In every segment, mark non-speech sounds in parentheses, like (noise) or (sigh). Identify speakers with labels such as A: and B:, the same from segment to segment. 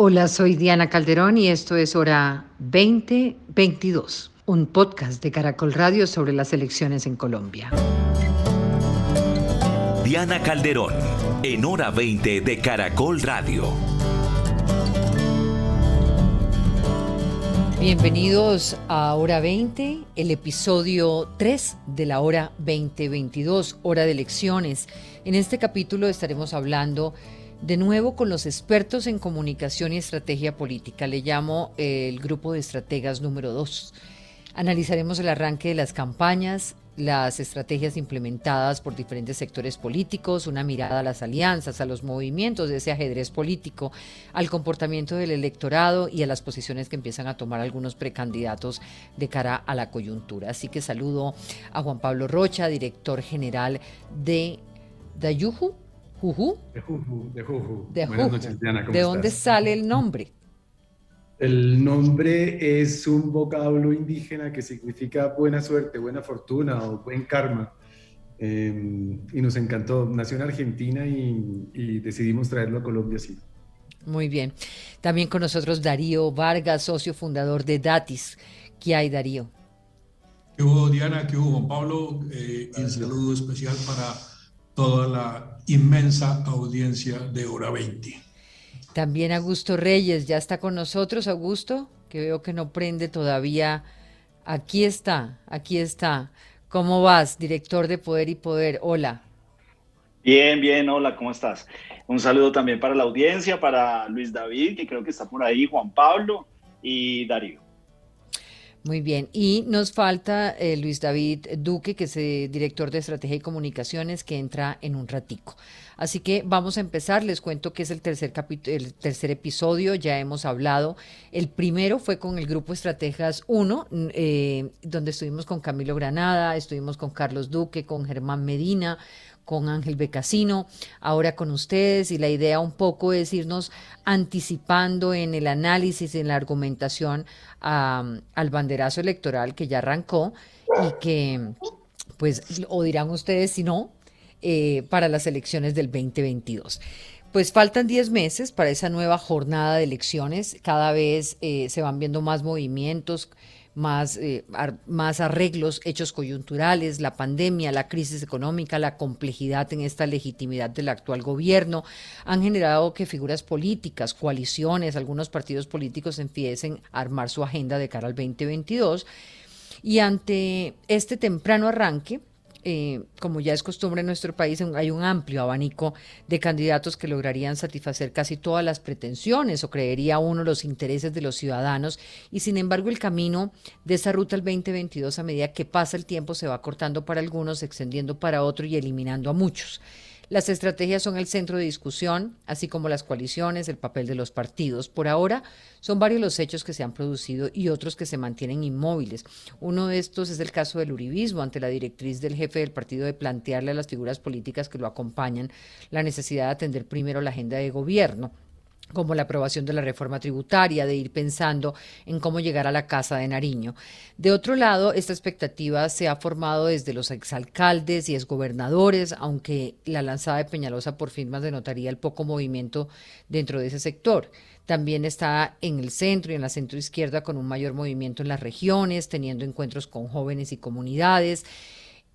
A: Hola, soy Diana Calderón y esto es Hora 2022, un podcast de Caracol Radio sobre las elecciones en Colombia.
B: Diana Calderón, en Hora 20 de Caracol Radio.
A: Bienvenidos a Hora 20, el episodio 3 de la Hora 2022, Hora de Elecciones. En este capítulo estaremos hablando de nuevo con los expertos en comunicación y estrategia política. Le llamo eh, el grupo de estrategas número 2. Analizaremos el arranque de las campañas, las estrategias implementadas por diferentes sectores políticos, una mirada a las alianzas, a los movimientos de ese ajedrez político, al comportamiento del electorado y a las posiciones que empiezan a tomar algunos precandidatos de cara a la coyuntura. Así que saludo a Juan Pablo Rocha, director general de Dayuju,
C: Juju. De Juju, de Juju.
A: De Buenas noches, Diana. ¿cómo ¿De dónde sale el nombre?
C: El nombre es un vocablo indígena que significa buena suerte, buena fortuna o buen karma. Em, y nos encantó. Nació en Argentina y, decidimos traerlo a Colombia así.
A: Muy bien. También con nosotros Darío Vargas, socio fundador de Datis. ¿Qué hay, Darío?
D: ¿Qué hubo, Diana? ¿Qué hubo, Juan Pablo? Eh, un saludo especial para toda la inmensa audiencia de Hora 20.
A: También Augusto Reyes ya está con nosotros, Augusto, que veo que no prende todavía. Aquí está, aquí está. ¿Cómo vas, director de Poder y Poder? Hola.
E: Bien, bien, hola, ¿cómo estás? Un saludo también para la audiencia, para Luis David, que creo que está por ahí, Juan Pablo y Darío.
A: Muy bien. Y nos falta eh, Luis David Duque, que es eh, director de Estrategia y Comunicaciones, que entra en un ratico. Así que vamos a empezar. Les cuento que es el tercer el tercer episodio. Ya hemos hablado. El primero fue con el grupo Estrategas 1, eh, donde estuvimos con Camilo Granada, estuvimos con Carlos Duque, con Germán Medina, con Ángel Becasino, ahora con ustedes y la idea un poco es irnos anticipando en el análisis, en la argumentación al banderazo electoral que ya arrancó y que, pues, o dirán ustedes si no, eh, para las elecciones del 2022. Pues faltan 10 meses para esa nueva jornada de elecciones, cada vez eh, se van viendo más movimientos, más, eh, más arreglos hechos coyunturales, la pandemia, la crisis económica, la complejidad en esta legitimidad del actual gobierno, han generado que figuras políticas, coaliciones, algunos partidos políticos empiecen a armar su agenda de cara al 2022. Y ante este temprano arranque, eh, como ya es costumbre en nuestro país, hay un amplio abanico de candidatos que lograrían satisfacer casi todas las pretensiones o creería uno los intereses de los ciudadanos y sin embargo el camino de esa ruta al 2022 a medida que pasa el tiempo se va cortando para algunos, extendiendo para otros y eliminando a muchos. Las estrategias son el centro de discusión, así como las coaliciones, el papel de los partidos. Por ahora, son varios los hechos que se han producido y otros que se mantienen inmóviles. Uno de estos es el caso del uribismo, ante la directriz del jefe del partido de plantearle a las figuras políticas que lo acompañan la necesidad de atender primero la agenda de gobierno como la aprobación de la reforma tributaria, de ir pensando en cómo llegar a la Casa de Nariño. De otro lado, esta expectativa se ha formado desde los exalcaldes y exgobernadores, aunque la lanzada de Peñalosa por firmas denotaría el poco movimiento dentro de ese sector. También está en el centro y en la centro izquierda con un mayor movimiento en las regiones, teniendo encuentros con jóvenes y comunidades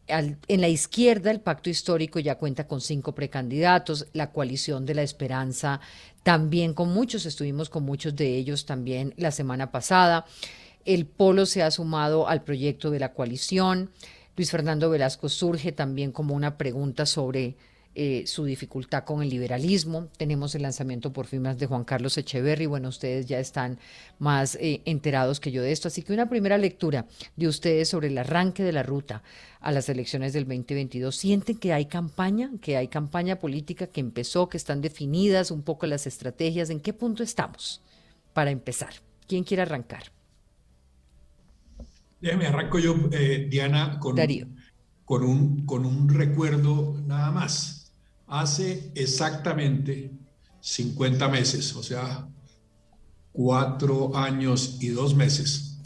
A: en la izquierda, el pacto histórico ya cuenta con cinco precandidatos, la coalición de la esperanza también con muchos, estuvimos con muchos de ellos también la semana pasada. El Polo se ha sumado al proyecto de la coalición. Luis Fernando Velasco surge también como una pregunta sobre eh, su dificultad con el liberalismo. Tenemos el lanzamiento por firmas de Juan Carlos Echeverry. Bueno, ustedes ya están más eh, enterados que yo de esto. Así que una primera lectura de ustedes sobre el arranque de la ruta a las elecciones del 2022. ¿Sienten que hay campaña, que hay campaña política que empezó, que están definidas un poco las estrategias? ¿En qué punto estamos para empezar? ¿Quién quiere arrancar?
D: Déjeme, arranco yo, eh, Diana, con, con, un, con un recuerdo nada más hace exactamente 50 meses, o sea, cuatro años y dos meses,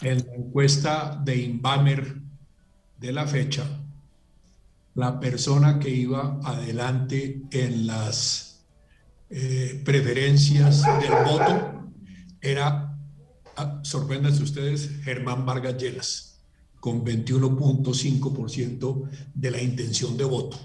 D: en la encuesta de Inbamer de la fecha, la persona que iba adelante en las eh, preferencias del voto era, ah, sorpréndanse ustedes, Germán Vargas Lleras, con 21.5% de la intención de voto.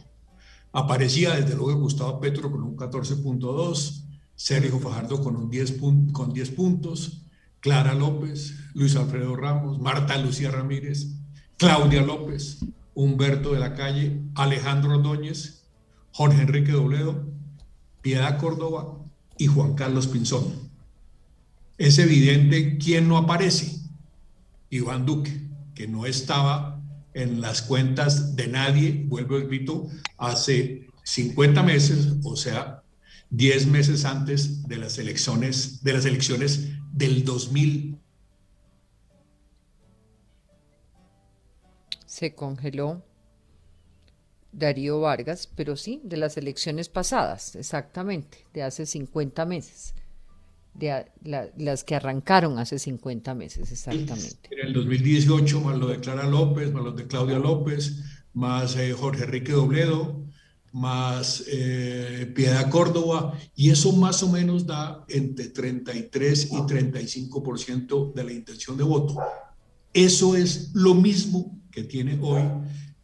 D: Aparecía desde luego Gustavo Petro con un 14.2%, Sergio Fajardo con, un 10 con 10 puntos, Clara López, Luis Alfredo Ramos, Marta Lucía Ramírez, Claudia López, Humberto de la Calle, Alejandro Ordóñez, Jorge Enrique Dobledo, Piedad Córdoba y Juan Carlos Pinzón. Es evidente quién no aparece. Iván Duque, que no estaba en las cuentas de nadie, vuelvo repito, hace 50 meses, o sea, 10 meses antes de las elecciones, de las elecciones del 2000.
A: Se congeló. Darío Vargas, pero sí, de las elecciones pasadas, exactamente, de hace 50 meses, las que arrancaron hace 50 meses, exactamente.
D: En el 2018, más lo de Clara López, más lo de Claudia López, más eh, Jorge Enrique Dobledo, más eh, Piedad Córdoba, y eso más o menos da entre 33 y 35% de la intención de voto. Eso es lo mismo que tiene hoy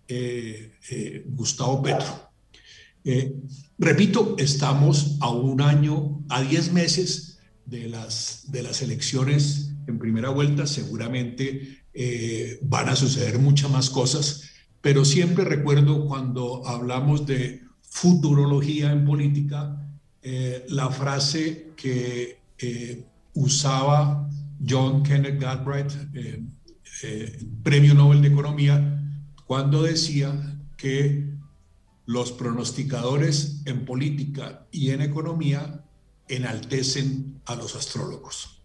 D: eh, eh, Gustavo Petro. Repito, estamos a un año, a 10 meses de las, de las elecciones en primera vuelta. Seguramente van a suceder muchas más cosas, pero siempre recuerdo cuando hablamos de futurología en política, la frase que usaba John Kenneth Galbraith, Premio Nobel de Economía, cuando decía que los pronosticadores en política y en economía enaltecen a los astrólogos.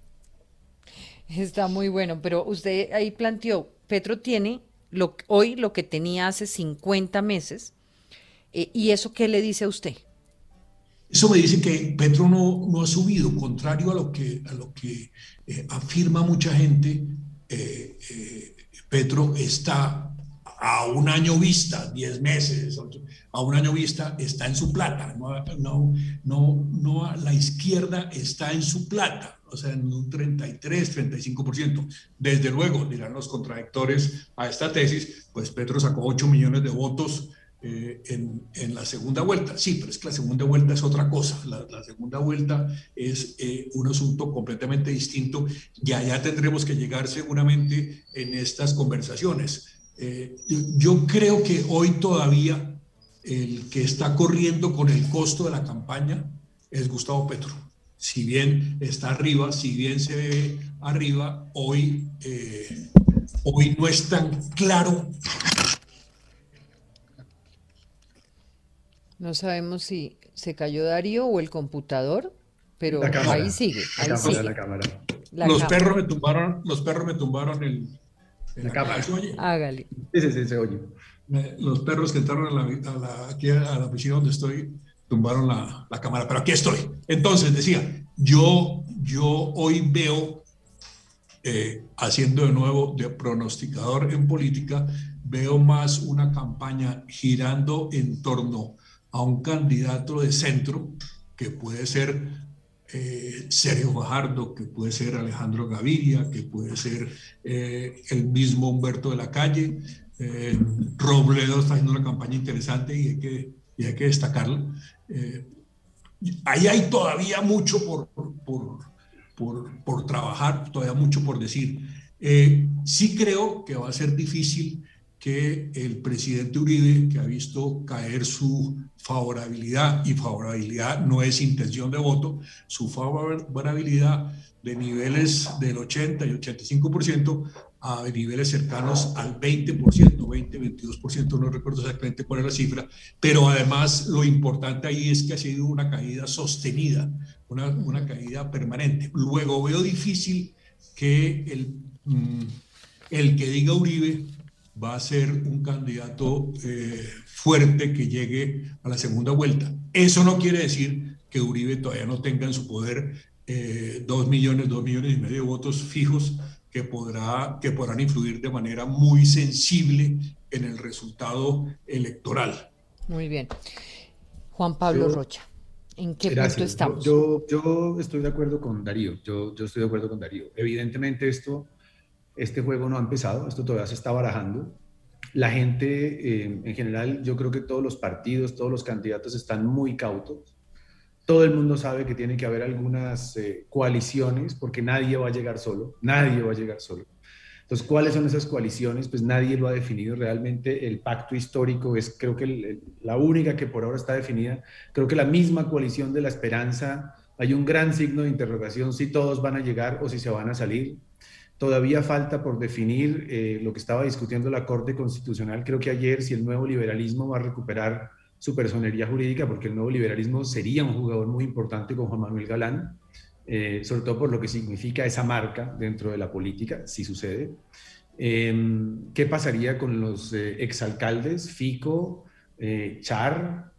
A: Está muy bueno, pero usted ahí planteó, Petro tiene lo, hoy lo que tenía hace 50 meses, eh, ¿y eso qué le dice a usted?
D: Eso me dice que Petro no, no ha subido, contrario a lo que, a lo que eh, afirma mucha gente, eh, Petro está a un año vista, 10 meses, a un año vista, está en su plata. No, no, no, no, la izquierda está en su plata, o sea, en un 33, 35%. Desde luego, dirán los contradictores a esta tesis, pues Petro sacó 8 millones de votos eh, en, en, la segunda vuelta. Sí, pero es que la segunda vuelta es otra cosa. La, segunda vuelta es eh, un asunto completamente distinto y allá tendremos que llegar seguramente en estas conversaciones. Eh, yo creo que hoy todavía el que está corriendo con el costo de la campaña es Gustavo Petro. Si bien está arriba, si bien se ve arriba, hoy, eh, hoy no es tan claro.
A: No sabemos si se cayó Darío o el computador, pero ahí sigue.
D: los perros me tumbaron, los perros me tumbaron el,
C: la, cámara.
A: Hágale.
C: Sí, sí, se oye.
D: Los perros que entraron a la, aquí a la oficina donde estoy tumbaron la, la, cámara, pero aquí estoy. Entonces, decía, yo, yo hoy veo, eh, haciendo de nuevo de pronosticador en política, veo más una campaña girando en torno a un candidato de centro que puede ser eh, Sergio Fajardo, que puede ser Alejandro Gaviria, que puede ser eh, el mismo Humberto de la Calle. Eh, Robledo está haciendo una campaña interesante y hay que, y hay destacarla. ahí hay todavía mucho por, trabajar, todavía mucho por decir. sí creo que va a ser difícil que el presidente Uribe, que ha visto caer su favorabilidad, y favorabilidad no es intención de voto, su favorabilidad de niveles del 80 y 85% a niveles cercanos al 20%, 20, 22%, no recuerdo exactamente cuál es la cifra, pero además lo importante ahí es que ha sido una caída sostenida, una, una caída permanente. Luego veo difícil que el, mm, el que diga Uribe va a ser un candidato eh, fuerte que llegue a la segunda vuelta. Eso no quiere decir que Uribe todavía no tenga en su poder eh, dos millones, dos millones y medio de votos fijos que, podrá, que podrán influir de manera muy sensible en el resultado electoral.
A: Muy bien. Juan Pablo Rocha. ¿En qué punto estamos?
C: Yo, yo, estoy de acuerdo con Darío, yo, yo estoy de acuerdo con Darío. Evidentemente esto, este juego no ha empezado, esto todavía se está barajando. La gente, eh, en general, yo creo que todos los partidos, todos los candidatos están muy cautos. Todo el mundo sabe que tiene que haber algunas eh, coaliciones porque nadie va a llegar solo, nadie va a llegar solo. Entonces, ¿cuáles son esas coaliciones? Pues nadie lo ha definido realmente. El pacto histórico es creo que la única que por ahora está definida. Creo que la misma coalición de la esperanza, hay un gran signo de interrogación si todos van a llegar o si se van a salir. Todavía falta por definir eh, lo que estaba discutiendo la Corte Constitucional. Creo que ayer si el nuevo liberalismo va a recuperar su personería jurídica, porque el nuevo liberalismo sería un jugador muy importante con Juan Manuel Galán. Eh, sobre todo por lo que significa esa marca dentro de la política, si sucede. Em, ¿Qué pasaría con los eh, exalcaldes Fico, eh, Char,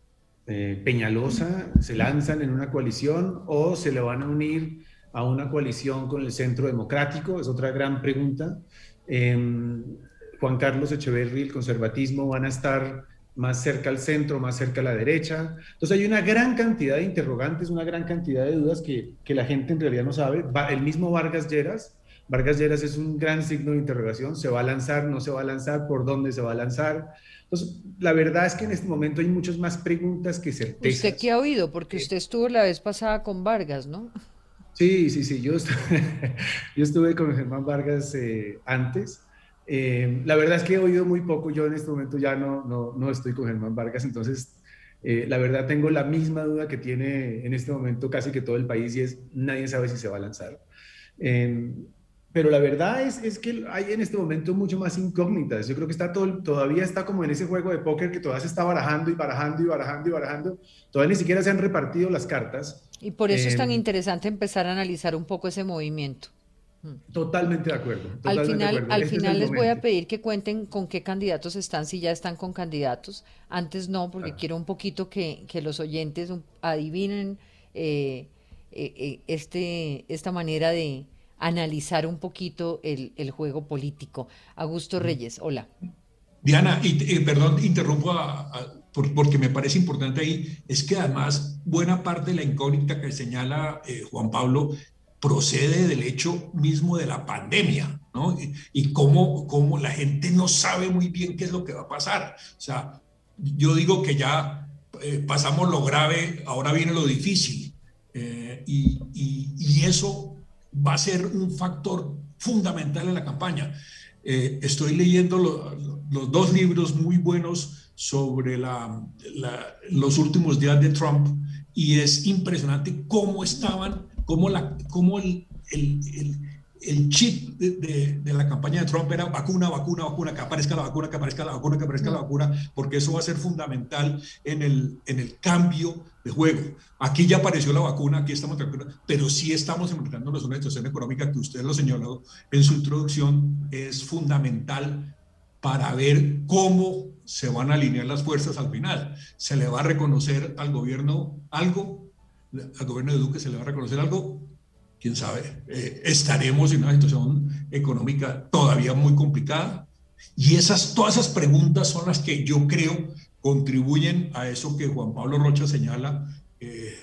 C: Peñalosa? ¿Se lanzan en una coalición o se le van a unir a una coalición con el Centro Democrático? Es otra gran pregunta. Em, Juan Carlos Echeverry, el conservatismo, van a estar más cerca al centro, más cerca a la derecha. Entonces hay una gran cantidad de interrogantes, una gran cantidad de dudas que, que la gente en realidad no sabe. el mismo Vargas Lleras, Vargas Lleras es un gran signo de interrogación, se va a lanzar, no se va a lanzar, por dónde se va a lanzar. Entonces, la verdad es que en este momento hay muchas más preguntas que certezas.
A: ¿Usted qué ha oído? Porque usted estuvo la vez pasada con Vargas, ¿no?
C: Sí, sí, sí, yo estuve, (laughs) yo estuve con Germán Vargas eh, antes eh, la verdad es que he oído muy poco, yo en este momento ya no, no, no estoy con Germán Vargas, entonces eh, la verdad tengo la misma duda que tiene en este momento casi que todo el país y es nadie sabe si se va a lanzar. Eh, pero la verdad es, es, que hay en este momento mucho más incógnitas. Yo creo que está todo, todavía está como en ese juego de póker que todavía se está barajando y barajando y barajando y barajando. Todavía ni siquiera se han repartido las cartas.
A: Y por eso es tan interesante empezar a analizar un poco ese movimiento.
C: Totalmente de acuerdo.
A: al final, al final les voy a pedir que cuenten con qué candidatos están, si ya están con candidatos. Antes no, porque quiero un poquito que, los oyentes adivinen eh, eh, eh, este, esta manera de analizar un poquito el, juego político. Augusto Reyes, hola.
D: Diana, y, perdón, interrumpo porque me parece importante ahí, es que además buena parte de la incógnita que señala Juan Pablo procede del hecho mismo de la pandemia, ¿no? Y, cómo, cómo, la gente no sabe muy bien qué es lo que va a pasar. O sea, yo digo que ya eh, pasamos lo grave, ahora viene lo difícil. Eh, y, y, eso va a ser un factor fundamental en la campaña. Eh, estoy leyendo los dos libros muy buenos sobre la, los últimos días de Trump y es impresionante cómo estaban cómo, la, cómo el, el, el, chip de, de, la campaña de Trump era vacuna, vacuna, vacuna, que aparezca la vacuna, que aparezca la vacuna, que aparezca la vacuna, porque eso va a ser fundamental en el, en el cambio de juego. Aquí ya apareció la vacuna, aquí estamos pero sí estamos enfrentándonos a una situación económica que usted lo señaló en su introducción, es fundamental para ver cómo se van a alinear las fuerzas al final. ¿Se le va a reconocer al gobierno algo? al gobierno de Duque se le va a reconocer algo, quién sabe. Eh, estaremos en una situación económica todavía muy complicada. Y esas, todas esas preguntas son las que yo creo contribuyen a eso que Juan Pablo Rocha señala. Eh,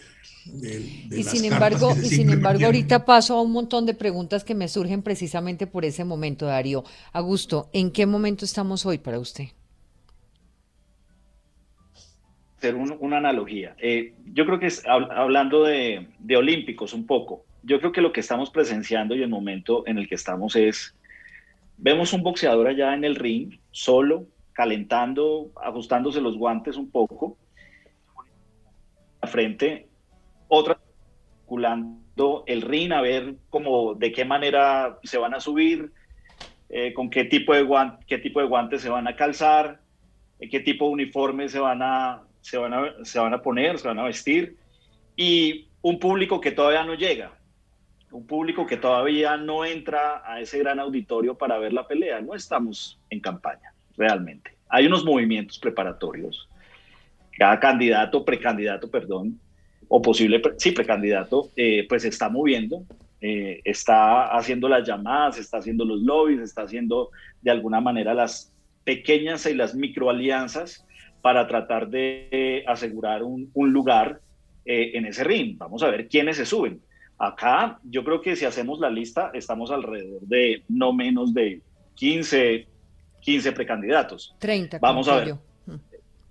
A: y, sin embargo, y sin embargo, ahorita paso a un montón de preguntas que me surgen precisamente por ese momento, Darío. Augusto, ¿en qué momento estamos hoy para usted?
E: hacer una analogía. Eh, yo creo que es, hablando de, olímpicos un poco, yo creo que lo que estamos presenciando y el momento en el que estamos es, vemos un boxeador allá en el ring, solo, calentando, ajustándose los guantes un poco, a frente, otra calculando el ring a ver cómo, de qué manera se van a subir, eh, con qué tipo, de guante, qué tipo de guantes se van a calzar, qué tipo de uniforme se van a, se van, a, se van a poner, se van a vestir, y un público que todavía no llega, un público que todavía no entra a ese gran auditorio para ver la pelea. No estamos en campaña, realmente. Hay unos movimientos preparatorios. Cada candidato, precandidato, perdón, o posible, sí, precandidato, eh, pues está moviendo, eh, está haciendo las llamadas, está haciendo los lobbies, está haciendo de alguna manera las pequeñas y las microalianzas para tratar de asegurar un, lugar en ese ring. Vamos a ver quiénes se suben. Acá yo creo que si hacemos la lista estamos alrededor de no menos de 15, 15 precandidatos.
A: 30.
E: Vamos a ver.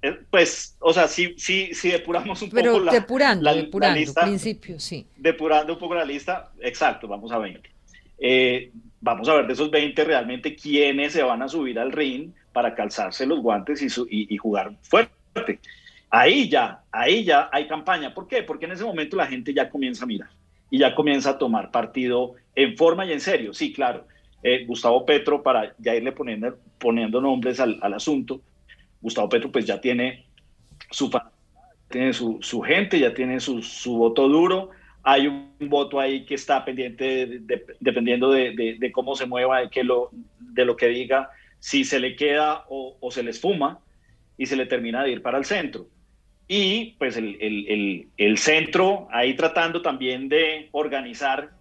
E: Eh, pues, o sea, si, si, si depuramos un
A: Pero
E: poco
A: la, depurando, la, depurando, lista, principio, sí.
E: Depurando un poco la lista, exacto, vamos a 20. Eh, vamos a ver de esos 20 realmente quiénes se van a subir al ring para calzarse los guantes y, y, y jugar fuerte. Ahí ya, ahí ya hay campaña. ¿Por qué? Porque en ese momento la gente ya comienza a mirar y ya comienza a tomar partido en forma y en serio. Sí, claro. Eh, Gustavo Petro, para ya irle poniendo, poniendo nombres al, al asunto, Gustavo Petro pues ya tiene su, tiene su, su gente, ya tiene su, su, voto duro. Hay un voto ahí que está pendiente, dependiendo de, de, cómo se mueva, de, que lo, de lo que diga, si se le queda o, se le esfuma y se le termina de ir para el centro. Y pues el, el, el, centro ahí tratando también de organizar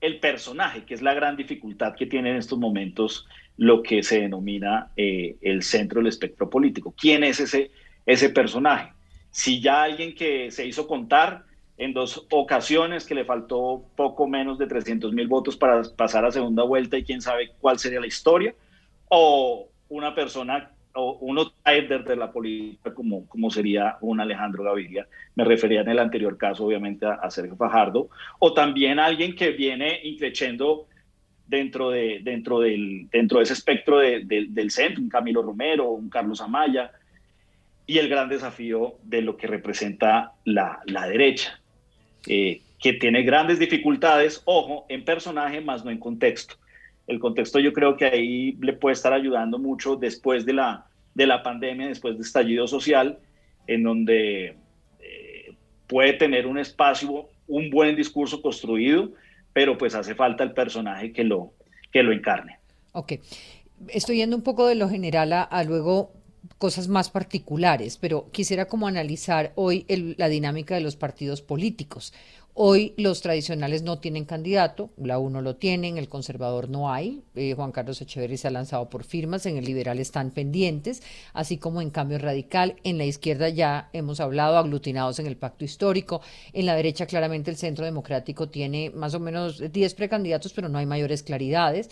E: el personaje, que es la gran dificultad que tiene en estos momentos lo que se denomina eh, el centro del espectro político. ¿Quién es ese, ese personaje? Si ya alguien que se hizo contar en dos ocasiones, que le faltó poco menos de 300 mil votos para pasar a segunda vuelta y quién sabe cuál sería la historia, o una persona o un outsider de la política como, como sería un Alejandro Gaviria, me refería en el anterior caso obviamente a, a Sergio Fajardo, o también alguien que viene increciendo dentro de, dentro del, dentro de ese espectro del centro, un Camilo Romero, un Carlos Amaya, y el gran desafío de lo que representa la, la derecha, eh, que tiene grandes dificultades, ojo, en personaje, más no en contexto. El contexto yo creo que ahí le puede estar ayudando mucho después de la, de la pandemia, después del estallido social, en donde eh, puede tener un espacio, un buen discurso construido, pero pues hace falta el personaje que lo, que lo encarne.
A: Ok. Estoy yendo un poco de lo general a, luego cosas más particulares, pero quisiera como analizar hoy la dinámica de los partidos políticos. Hoy los tradicionales no tienen candidato, la UNO lo tiene, en el conservador no hay, eh, Juan Carlos Echeverry se ha lanzado por firmas, en el liberal están pendientes, así como en cambio radical, en la izquierda ya hemos hablado, aglutinados en el pacto histórico, en la derecha claramente el centro democrático tiene más o menos 10 precandidatos, pero no hay mayores claridades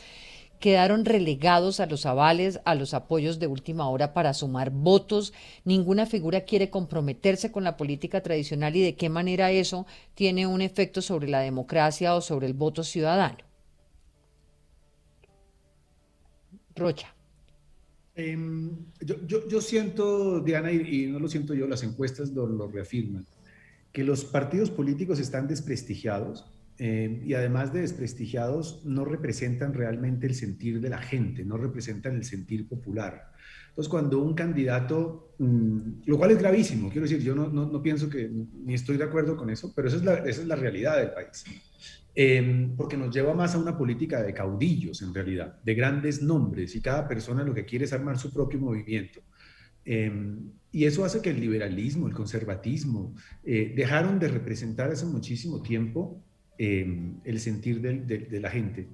A: quedaron relegados a los avales, a los apoyos de última hora para sumar votos. Ninguna figura quiere comprometerse con la política tradicional y de qué manera eso tiene un efecto sobre la democracia o sobre el voto ciudadano. Rocha.
C: Em, yo, siento, Diana, y, no lo siento yo, las encuestas lo reafirman, que los partidos políticos están desprestigiados eh, y además de desprestigiados, no representan realmente el sentir de la gente, no representan el sentir popular. Entonces, cuando un candidato, mm, lo cual es gravísimo, quiero decir, yo no, no, pienso que, ni estoy de acuerdo con eso, pero esa es la, esa es la realidad del país. Em, porque nos lleva más a una política de caudillos, en realidad, de grandes nombres, y cada persona lo que quiere es armar su propio movimiento. Em, y eso hace que el liberalismo, el conservatismo, eh, dejaron de representar hace muchísimo tiempo Em, el sentir de, la gente.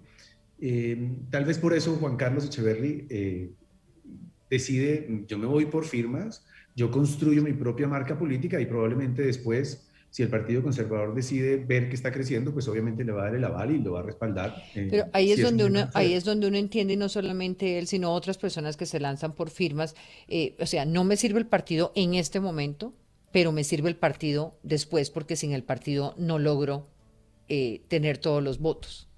C: Em, tal vez por eso Juan Carlos Echeverry eh, decide, yo me voy por firmas, yo construyo mi propia marca política y probablemente después, si el Partido Conservador decide ver que está creciendo, pues obviamente le va a dar el aval y lo va a respaldar.
A: Eh, Pero ahí es, donde uno, ahí es donde uno entiende, y no solamente él, sino otras personas que se lanzan por firmas, eh, o sea, no me sirve el partido en este momento, pero me sirve el partido después, porque sin el partido no logro eh, tener todos los votos.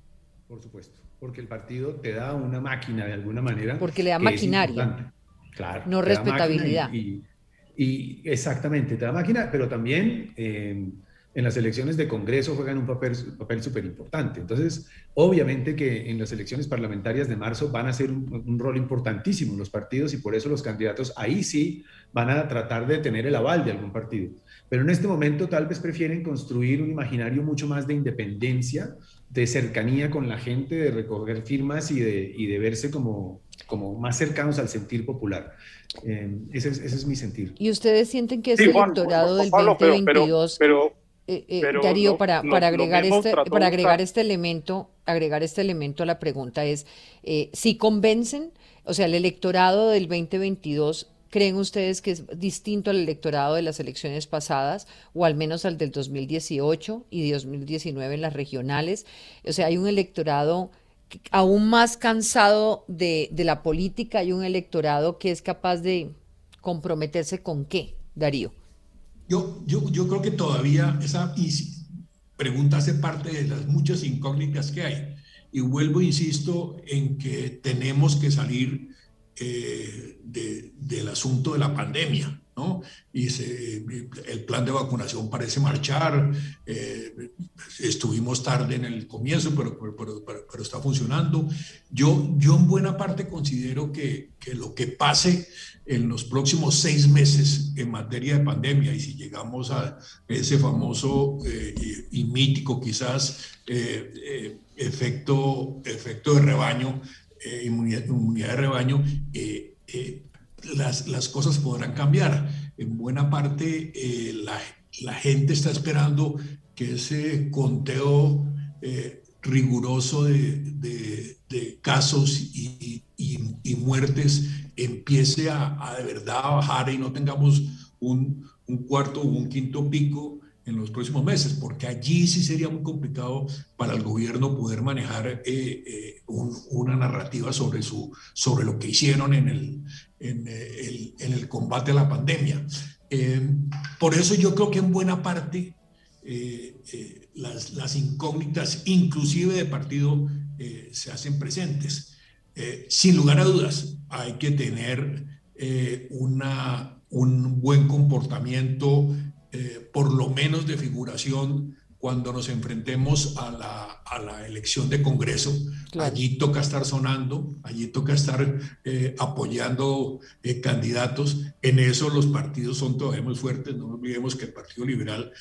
C: Por supuesto, porque el partido te da una máquina de alguna manera.
A: Porque le da maquinaria.
C: Claro.
A: No respetabilidad.
C: Y, exactamente, te da máquina, pero también eh, en las elecciones de Congreso juegan un papel papel súper importante. Entonces, obviamente que en las elecciones parlamentarias de marzo van a ser un, rol importantísimo los partidos y por eso los candidatos ahí sí van a tratar de tener el aval de algún partido. Pero en este momento tal vez prefieren construir un imaginario mucho más de independencia, de cercanía con la gente, de recoger firmas y de, y de verse como, como más cercanos al sentir popular. Eh, ese, es, ese, es, mi sentir.
A: ¿Y ustedes sienten que ese electorado del 2022...
F: pero,
A: eh, eh, Darío, para, para, agregar este, para agregar este elemento, agregar este elemento a la pregunta es, eh, si convencen, o sea, el electorado del 2022 creen ustedes que es distinto al electorado de las elecciones pasadas o al menos al del 2018 y 2019 en las regionales? O sea, hay un electorado aún más cansado de, de la política, hay un electorado que es capaz de comprometerse con qué, Darío.
D: Yo, yo, yo creo que todavía esa pregunta hace parte de las muchas incógnitas que hay. Y vuelvo, insisto, en que tenemos que salir eh, del asunto de la pandemia. ¿no? Y el plan de vacunación parece marchar, eh, estuvimos tarde en el comienzo, pero, pero, está funcionando. Yo, yo en buena parte considero que, que, lo que pase en los próximos seis meses en materia de pandemia, y si llegamos a ese famoso eh, y, mítico quizás eh, efecto, efecto de rebaño, inmunidad, inmunidad, de rebaño, las, las cosas podrán cambiar. En buena parte, eh, la, la, gente está esperando que ese conteo eh, riguroso de, de, de casos y, y, y, muertes empiece a, a, de verdad a bajar y no tengamos un, un cuarto o un quinto pico en los próximos meses, porque allí sí sería muy complicado para el gobierno poder manejar eh, eh, una narrativa sobre, su, sobre lo que hicieron en el, en el, en el combate a la pandemia. Eh, por eso yo creo que en buena parte las, las, incógnitas, inclusive de partido, se hacen presentes. sin lugar a dudas, hay que tener una, un buen comportamiento eh, por lo menos de figuración cuando nos enfrentemos a la, a la elección de Congreso. Allí toca estar sonando, allí toca estar eh, apoyando eh, candidatos. En eso los partidos son todavía muy fuertes. No olvidemos que el Partido Liberal,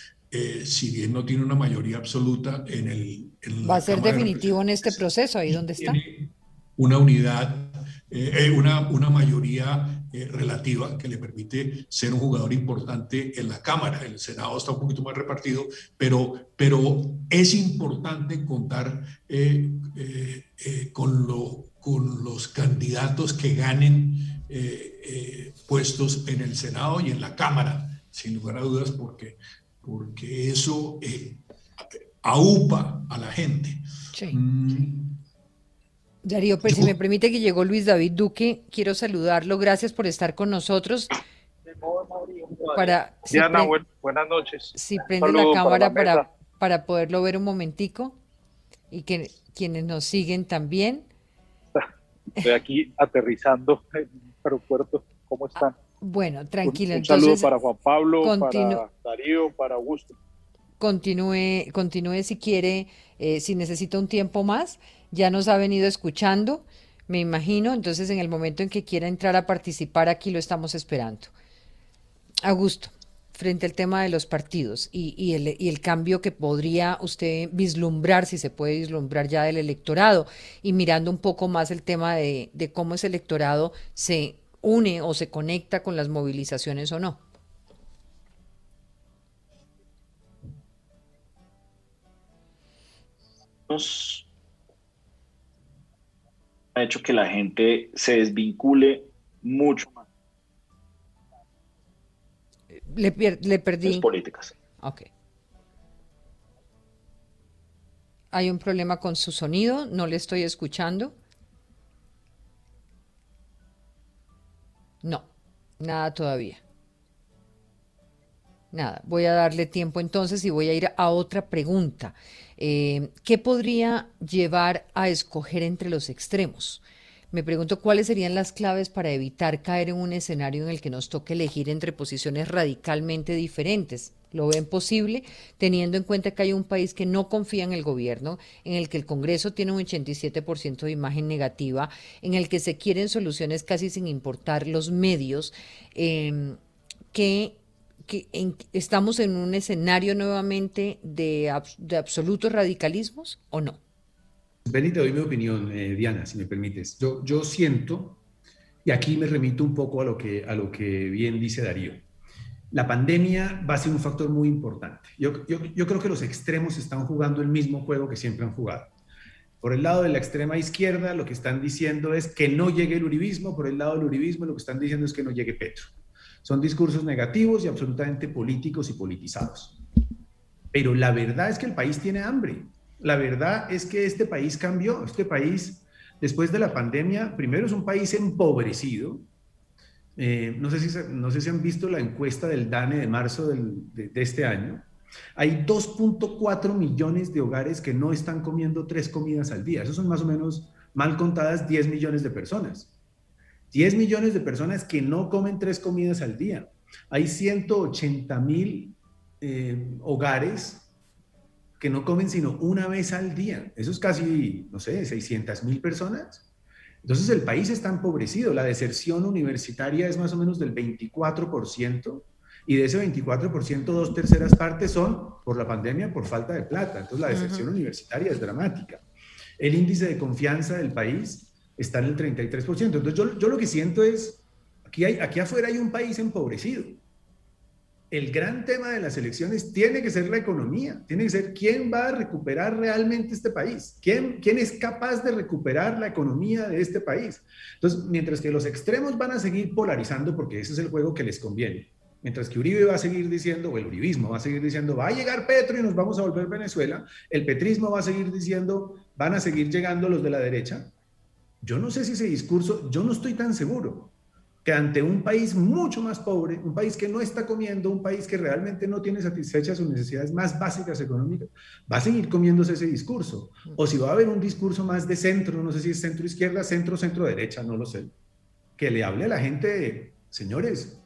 D: si bien no tiene una mayoría absoluta en el...
A: Va a ser definitivo en este proceso, ahí donde está.
D: Una unidad eh, una, una mayoría eh, relativa que le permite ser un jugador importante en la Cámara. El Senado está un poquito más repartido, pero, pero es importante contar eh, con, lo, con los candidatos que ganen puestos en el Senado y en la Cámara, sin lugar a dudas, porque, porque eso aupa a la gente. Sí. Mm,
A: Darío, pues si me permite que llegó Luis David Duque, quiero saludarlo. Gracias por estar con nosotros.
F: Para, Diana, buenas noches.
A: Si prende la cámara para, para, poderlo ver un momentico y que quienes nos siguen también. (laughs)
F: Estoy aquí aterrizando en el aeropuerto. ¿Cómo están?
A: Bueno, tranquilo.
F: Un, saludo para Juan Pablo, para Darío, para Augusto.
A: Continúe, continúe si quiere, eh, si necesita un tiempo más ya nos ha venido escuchando, me imagino, entonces en el momento en que quiera entrar a participar aquí lo estamos esperando. Augusto, frente al tema de los partidos y, el, cambio que podría usted vislumbrar, si se puede vislumbrar ya del electorado, y mirando un poco más el tema de, de cómo ese electorado se une o se conecta con las movilizaciones o no.
E: Ha hecho que la gente se desvincule mucho más.
A: Le, le perdí.
E: Las políticas.
A: Ok. Hay un problema con su sonido, no le estoy escuchando. No, nada todavía. Nada, voy a darle tiempo entonces y voy a ir a otra pregunta. Eh, ¿Qué podría llevar a escoger entre los extremos? Me pregunto cuáles serían las claves para evitar caer en un escenario en el que nos toque elegir entre posiciones radicalmente diferentes. ¿Lo ven posible teniendo en cuenta que hay un país que no confía en el gobierno, en el que el Congreso tiene un 87% de imagen negativa, en el que se quieren soluciones casi sin importar los medios? Eh, que que estamos en un escenario nuevamente de, de absolutos radicalismos o no?
C: Benito, doy mi opinión, eh, Diana, si me permites. Yo, yo siento, y aquí me remito un poco a lo, que, a lo que bien dice Darío, la pandemia va a ser un factor muy importante. Yo, yo, yo creo que los extremos están jugando el mismo juego que siempre han jugado. Por el lado de la extrema izquierda, lo que están diciendo es que no llegue el uribismo, por el lado del uribismo, lo que están diciendo es que no llegue Petro. Son discursos negativos y absolutamente políticos y politizados. Pero la verdad es que el país tiene hambre. La verdad es que este país cambió. Este país, después de la pandemia, primero es un país empobrecido. Eh, no, sé si, no sé si han visto la encuesta del DANE de marzo de, de este año. Hay 2.4 millones de hogares que no están comiendo tres comidas al día. Eso son más o menos, mal contadas, 10 millones de personas. 10 millones de personas que no comen tres comidas al día. Hay 180 mil eh, hogares que no comen sino una vez al día. Eso es casi, no sé, 600 mil personas. Entonces el país está empobrecido. La deserción universitaria es más o menos del 24% y de ese 24%, dos terceras partes son por la pandemia, por falta de plata. Entonces la deserción universitaria es dramática. El índice de confianza del país está en el 33%. Entonces yo, yo lo que siento es, aquí, hay, aquí afuera hay un país empobrecido. El gran tema de las elecciones tiene que ser la economía, tiene que ser quién va a recuperar realmente este país, quién, quién es capaz de recuperar la economía de este país. Entonces, mientras que los extremos van a seguir polarizando, porque ese es el juego que les conviene, mientras que Uribe va a seguir diciendo, o el uribismo va a seguir diciendo, va a llegar Petro y nos vamos a volver Venezuela, el petrismo va a seguir diciendo, van a seguir llegando los de la derecha, yo no sé si ese discurso, yo no estoy tan seguro que ante un país mucho más pobre, un país que no está comiendo, un país que realmente no tiene satisfechas sus necesidades más básicas económicas, va a seguir comiéndose ese discurso. O si va a haber un discurso más de centro, no sé si es centro izquierda, centro, centro derecha, no lo sé, que le hable a la gente, señores,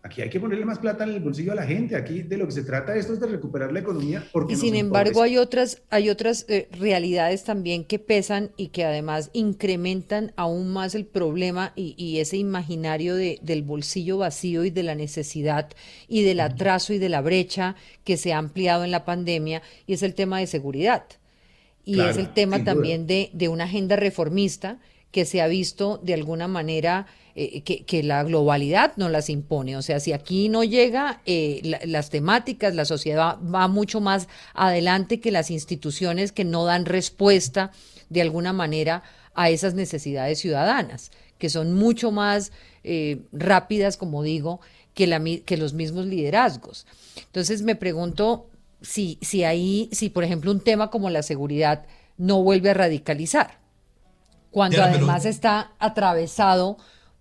C: Aquí hay que ponerle más plata en el bolsillo a la gente. Aquí de lo que se trata esto es de recuperar la economía.
A: Porque y sin embargo hay otras, hay otras eh, realidades también que pesan y que además incrementan aún más el problema y, ese imaginario de, del bolsillo vacío y de la necesidad y del atraso y de la brecha que se ha ampliado en la pandemia y es el tema de seguridad. Y es el tema también de, de una agenda reformista que se ha visto de alguna manera eh, que, la globalidad no las impone. O sea, si aquí no llega, eh, las temáticas, la sociedad va mucho más adelante que las instituciones que no dan respuesta de alguna manera a esas necesidades ciudadanas, que son mucho más eh, rápidas, como digo, que, la, que los mismos liderazgos. Entonces me pregunto si, si ahí, si por ejemplo un tema como la seguridad no vuelve a radicalizar, cuando además está atravesado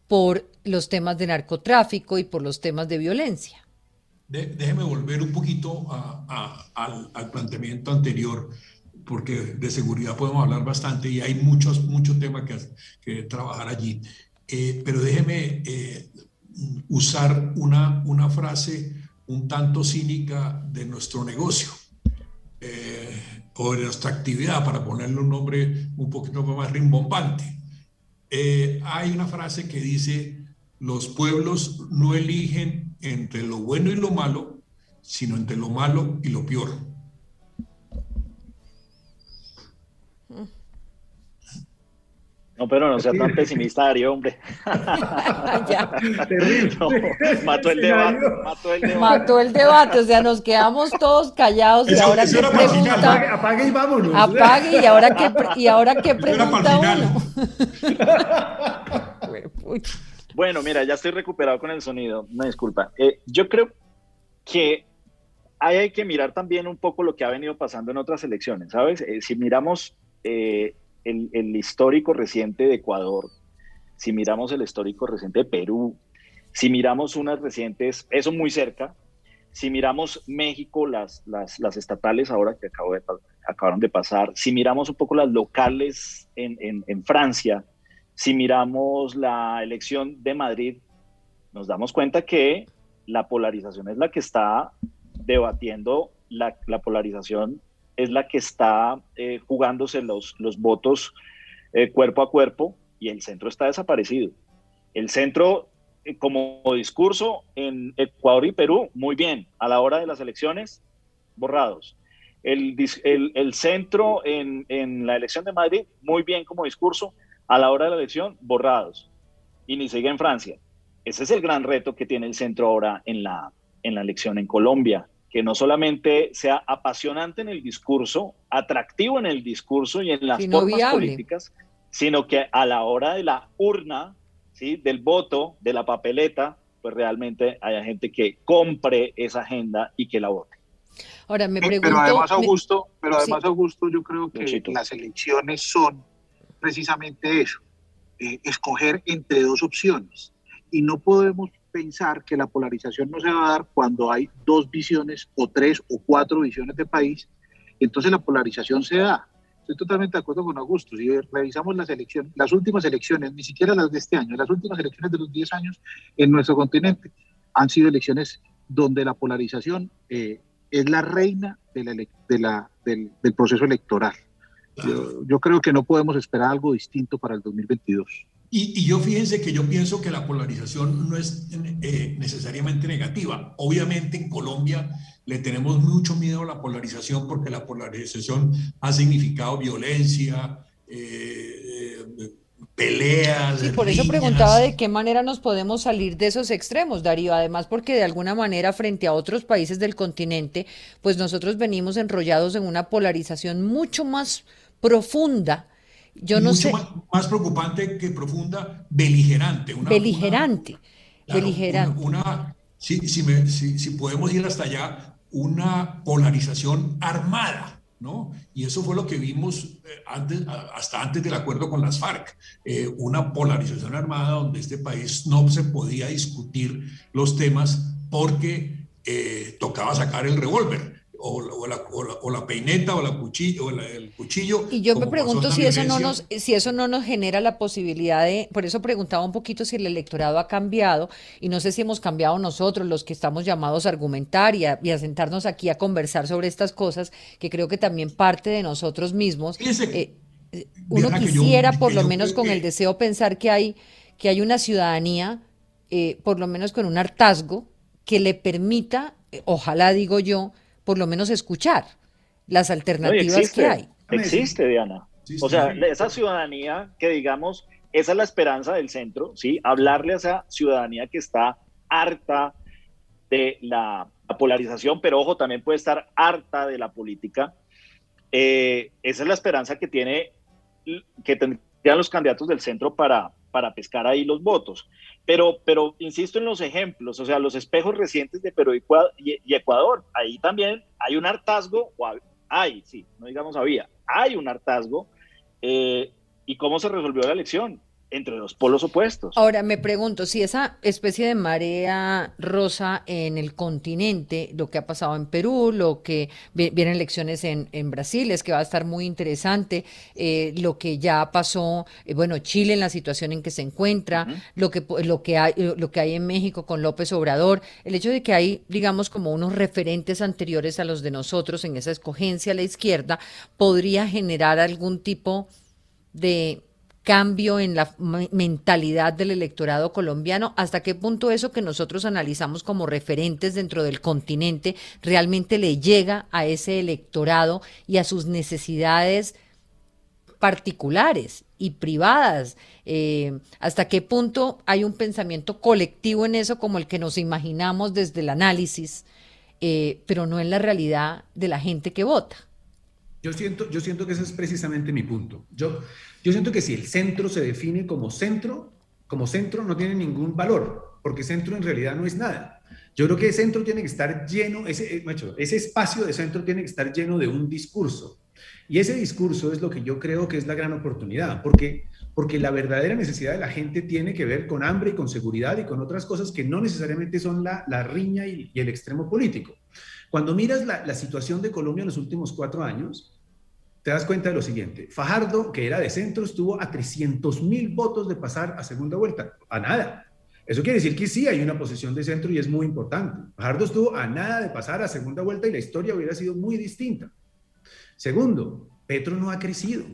A: por los temas de narcotráfico y por los temas de violencia.
D: déjeme volver un poquito al, planteamiento anterior, porque de seguridad podemos hablar bastante y hay muchos, muchos temas que, que trabajar allí. Eh, pero déjeme eh, usar una, una frase un tanto cínica de nuestro negocio eh, o de nuestra actividad, para ponerle un nombre un poquito más rimbombante. Eh, hay una frase que dice, los pueblos no eligen entre lo bueno y lo malo, sino entre lo malo y lo peor.
E: No, pero no sea tan pesimista, Darío, hombre. (laughs) ya. mató el debate, mató el debate.
A: Mató el debate, o sea, nos quedamos todos callados y ahora qué pregunta.
C: Apague, y vámonos.
A: Apague y ahora qué, y ahora qué pregunta uno. (laughs)
E: bueno, mira, ya estoy recuperado con el sonido, una disculpa. Eh, yo creo que hay que mirar también un poco lo que ha venido pasando en otras elecciones, ¿sabes? Eh, si miramos... Eh, el, histórico reciente de Ecuador, si miramos el histórico reciente de Perú, si miramos unas recientes, eso muy cerca, si miramos México, las, las, las estatales ahora que acabo de, acabaron de pasar, si miramos un poco las locales en, en, Francia, si miramos la elección de Madrid, nos damos cuenta que la polarización es la que está debatiendo, la, la polarización es la que está eh, jugándose los, los votos eh, cuerpo a cuerpo y el centro está desaparecido. El centro, eh, como discurso en Ecuador y Perú, muy bien. A la hora de las elecciones, borrados. El, el, centro en, en, la elección de Madrid, muy bien como discurso. A la hora de la elección, borrados. Y ni sigue en Francia. Ese es el gran reto que tiene el centro ahora en la, en la elección en Colombia que no solamente sea apasionante en el discurso, atractivo en el discurso y en las formas políticas, sino que a la hora de la urna, ¿sí? del voto, de la papeleta, pues realmente haya gente que compre esa agenda y que la vote.
A: Ahora me pregunto,
F: pero además Augusto, pero además Augusto, yo creo que las elecciones son precisamente eso, eh, escoger entre dos opciones y no podemos pensar que la polarización no se va a dar cuando hay dos visiones o tres o cuatro visiones de país, entonces la polarización se da. Estoy totalmente de acuerdo con Augusto. Si revisamos las elecciones, las últimas elecciones, ni siquiera las de este año, las últimas elecciones de los 10 años en nuestro continente han sido elecciones donde la polarización eh, es la reina de la, de la, del, del, proceso electoral. Yo, yo creo que no podemos esperar algo distinto para el 2022.
D: Y, yo fíjense que yo pienso que la polarización no es eh, necesariamente negativa. Obviamente en Colombia le tenemos mucho miedo a la polarización porque la polarización ha significado violencia, eh, eh, peleas.
A: Sí, por eso preguntaba de qué manera nos podemos salir de esos extremos, Darío. Además, porque de alguna manera frente a otros países del continente, pues nosotros venimos enrollados en una polarización mucho más profunda yo no sé.
D: Más, preocupante que profunda, beligerante.
A: Una, beligerante. beligerante.
D: Una, si, si, podemos ir hasta allá, una polarización armada, ¿no? Y eso fue lo que vimos eh, antes, hasta antes del acuerdo con las FARC, eh, una polarización armada donde este país no se podía discutir los temas porque eh, tocaba sacar el revólver o, la, o, la, peineta o, la cuchillo, o el cuchillo.
A: Y yo me pregunto si eso, no nos, si eso no nos genera la posibilidad de, por eso preguntaba un poquito si el electorado ha cambiado y no sé si hemos cambiado nosotros, los que estamos llamados a argumentar y a, sentarnos aquí a conversar sobre estas cosas, que creo que también parte de nosotros mismos. Eh, eh, uno quisiera, por lo menos con el deseo, pensar que hay, que hay una ciudadanía, eh, por lo menos con un hartazgo, que le permita, ojalá digo yo, por lo menos escuchar las alternativas que hay.
E: Existe, Diana. o sea, esa ciudadanía que digamos, esa es la esperanza del centro, ¿sí? Hablarle a esa ciudadanía que está harta de la, polarización, pero ojo, también puede estar harta de la política. Eh, esa es la esperanza que tiene, que tendrían los candidatos del centro para, para pescar ahí los votos. Pero, pero insisto en los ejemplos, o sea, los espejos recientes de Perú y Ecuador, ahí también hay un hartazgo, o hay, sí, no digamos había, hay un hartazgo. Eh, ¿Y cómo se resolvió la elección? Entre los polos opuestos.
A: Ahora me pregunto si esa especie de marea rosa en el continente, lo que ha pasado en Perú, lo que vienen elecciones en, en, Brasil, es que va a estar muy interesante, eh, lo que ya pasó, eh, bueno, Chile en la situación en que se encuentra, lo que lo que hay lo que hay en México con López Obrador, el hecho de que hay, digamos, como unos referentes anteriores a los de nosotros en esa escogencia a la izquierda, podría generar algún tipo de cambio en la mentalidad del electorado colombiano, hasta qué punto eso que nosotros analizamos como referentes dentro del continente realmente le llega a ese electorado y a sus necesidades particulares y privadas. Eh, hasta qué punto hay un pensamiento colectivo en eso como el que nos imaginamos desde el análisis, eh, pero no en la realidad de la gente que vota.
C: Yo siento, yo siento que ese es precisamente mi punto. Yo, yo siento que si el centro se define como centro, como centro no tiene ningún valor, porque centro en realidad no es nada. Yo creo que el centro tiene que estar lleno, ese, eh, ese espacio de centro tiene que estar lleno de un discurso. Y ese discurso es lo que yo creo que es la gran oportunidad, porque, porque la verdadera necesidad de la gente tiene que ver con hambre y con seguridad y con otras cosas que no necesariamente son la, riña y, el extremo político. Cuando miras la situación de Colombia en los últimos cuatro años, te das cuenta de lo siguiente. Fajardo, que era de centro, estuvo a 300 mil votos de pasar a segunda vuelta. A nada. Eso quiere decir que sí hay una posición de centro y es muy importante. Fajardo estuvo a nada de pasar a segunda vuelta y la historia hubiera sido muy distinta. Segundo, Petro no ha crecido.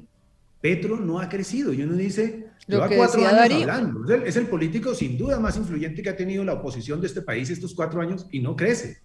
C: Petro no ha crecido. Y uno dice, lo que cuatro años hablando. es el político sin duda más influyente que ha tenido la oposición de este país estos cuatro años y no crece.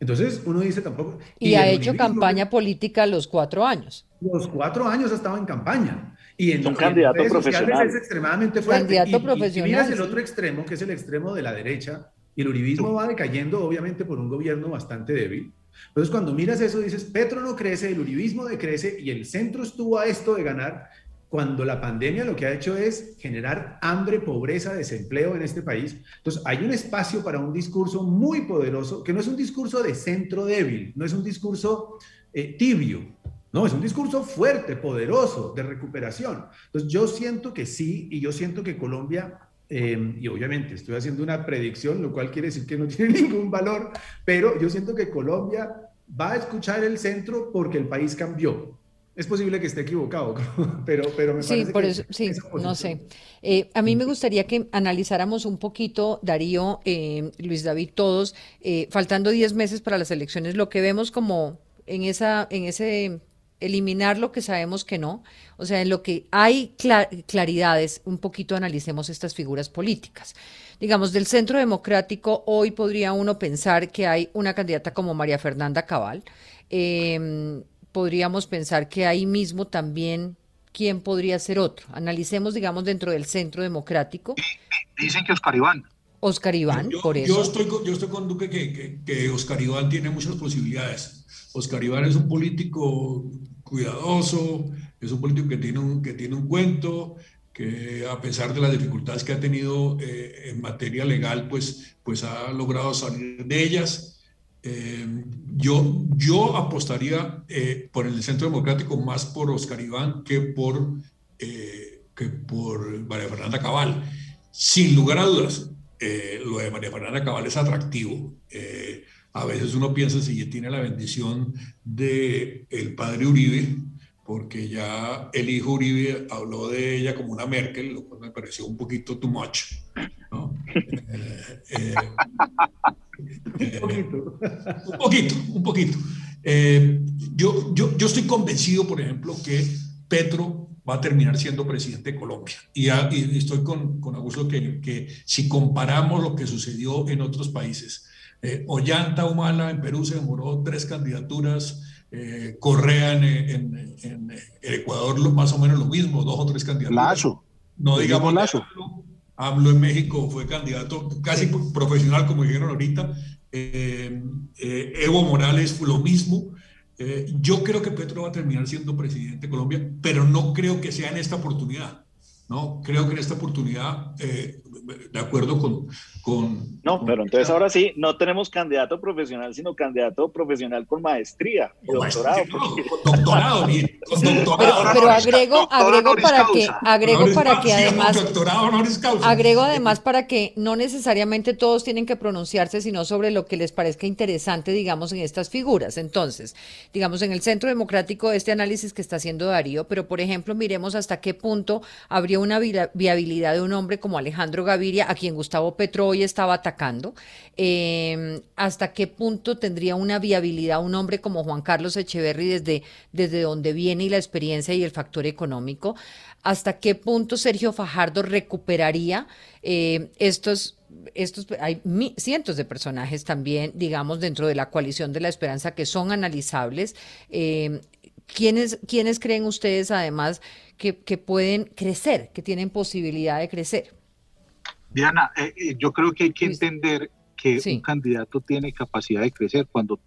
C: Entonces uno dice tampoco...
A: Y, ha hecho campaña política los cuatro años.
C: Los cuatro años ha estado en campaña. Y en
E: un candidato profesional.
C: Es extremadamente fuerte. Candidato profesional. Y, miras el otro extremo, que es el extremo de la derecha, Y el uribismo va decayendo, obviamente, por un gobierno bastante débil. Entonces, cuando miras eso, dices, Petro no crece, el uribismo decrece y el centro estuvo a esto de ganar cuando la pandemia lo que ha hecho es generar hambre, pobreza, desempleo en este país. Entonces, hay un espacio para un discurso muy poderoso, que no es un discurso de centro débil, no es un discurso eh, tibio, no, es un discurso fuerte, poderoso, de recuperación. Entonces, yo siento que sí, y yo siento que Colombia Em, y obviamente estoy haciendo una predicción, lo cual quiere decir que no (laughs) tiene ningún valor, pero yo siento que Colombia va a escuchar el centro porque el país cambió. Es posible que esté equivocado, (laughs) pero, pero me
A: parece
C: sí,
A: por eso, sí, no sé. Eh, a mí me gustaría que analizáramos un poquito, Darío, eh, Luis David, todos, eh, faltando 10 meses para las elecciones, lo que vemos como en, esa, en ese eliminar lo que sabemos que no, o sea, en lo que hay claridades, un poquito analicemos estas figuras políticas. Digamos, del centro democrático, hoy podría uno pensar que hay una candidata como María Fernanda Cabal. Em, podríamos pensar que ahí mismo también, ¿quién podría ser otro? Analicemos, digamos, dentro del centro democrático.
F: Dicen que Oscar Iván.
A: Oscar Iván, por eso.
D: Yo estoy, yo estoy con Duque que, que Oscar Iván tiene muchas posibilidades. Oscar Iván es un político cuidadoso, es un político que tiene un, que tiene un cuento, que a pesar de las dificultades que ha tenido eh, en materia legal, pues, pues ha logrado salir de ellas. Eh, yo, yo apostaría eh, por el Centro Democrático más por Oscar Iván que por, que por María Fernanda Cabal. Sin lugar a dudas, lo de María Fernanda Cabal es atractivo a veces uno piensa si tiene la bendición de el padre Uribe, porque ya el hijo Uribe habló de ella como una Merkel, lo cual me pareció un poquito too much. (laughs) Eh, eh, un poquito. un poquito, un poquito. Eh, yo, yo, yo estoy convencido, por ejemplo, que Petro va a terminar siendo presidente de Colombia. Y, estoy con, con Augusto que, que si comparamos lo que sucedió en otros países, eh, Ollanta Humala en Perú se demoró tres candidaturas. Eh, Correa en, en, Ecuador más o menos lo mismo, dos o tres candidaturas.
F: Lazo.
D: No digamos Lazo. Hablo en México, fue candidato casi profesional, como dijeron ahorita. Eh, Evo Morales fue lo mismo. yo creo que Petro va a terminar siendo presidente de Colombia, pero no creo que sea en esta oportunidad. ¿no? Creo que en esta oportunidad de acuerdo con... con
E: no, pero entonces ahora sí, no tenemos candidato profesional, sino candidato profesional con maestría, doctorado.
D: doctorado,
A: Pero, agrego, agrego para que, agrego para que además, agrego además para que no necesariamente todos tienen que pronunciarse, sino sobre lo que les parezca interesante, digamos, en estas figuras. Entonces, digamos, en el Centro Democrático, este análisis que está haciendo Darío, pero por ejemplo, miremos hasta qué punto habría una viabilidad de un hombre como Alejandro Gaviria, a quien Gustavo Petro hoy estaba atacando, em, hasta qué punto tendría una viabilidad un hombre como Juan Carlos Echeverry desde, desde donde viene y la experiencia y el factor económico, hasta qué punto Sergio Fajardo recuperaría eh, estos estos, hay cientos de personajes también, digamos, dentro de la coalición de la esperanza que son analizables. Em, ¿quiénes, ¿Quiénes creen ustedes, además, que, que, pueden crecer, que tienen posibilidad de crecer?
F: Diana, eh, eh, yo creo que hay que entender que un candidato tiene capacidad de crecer cuando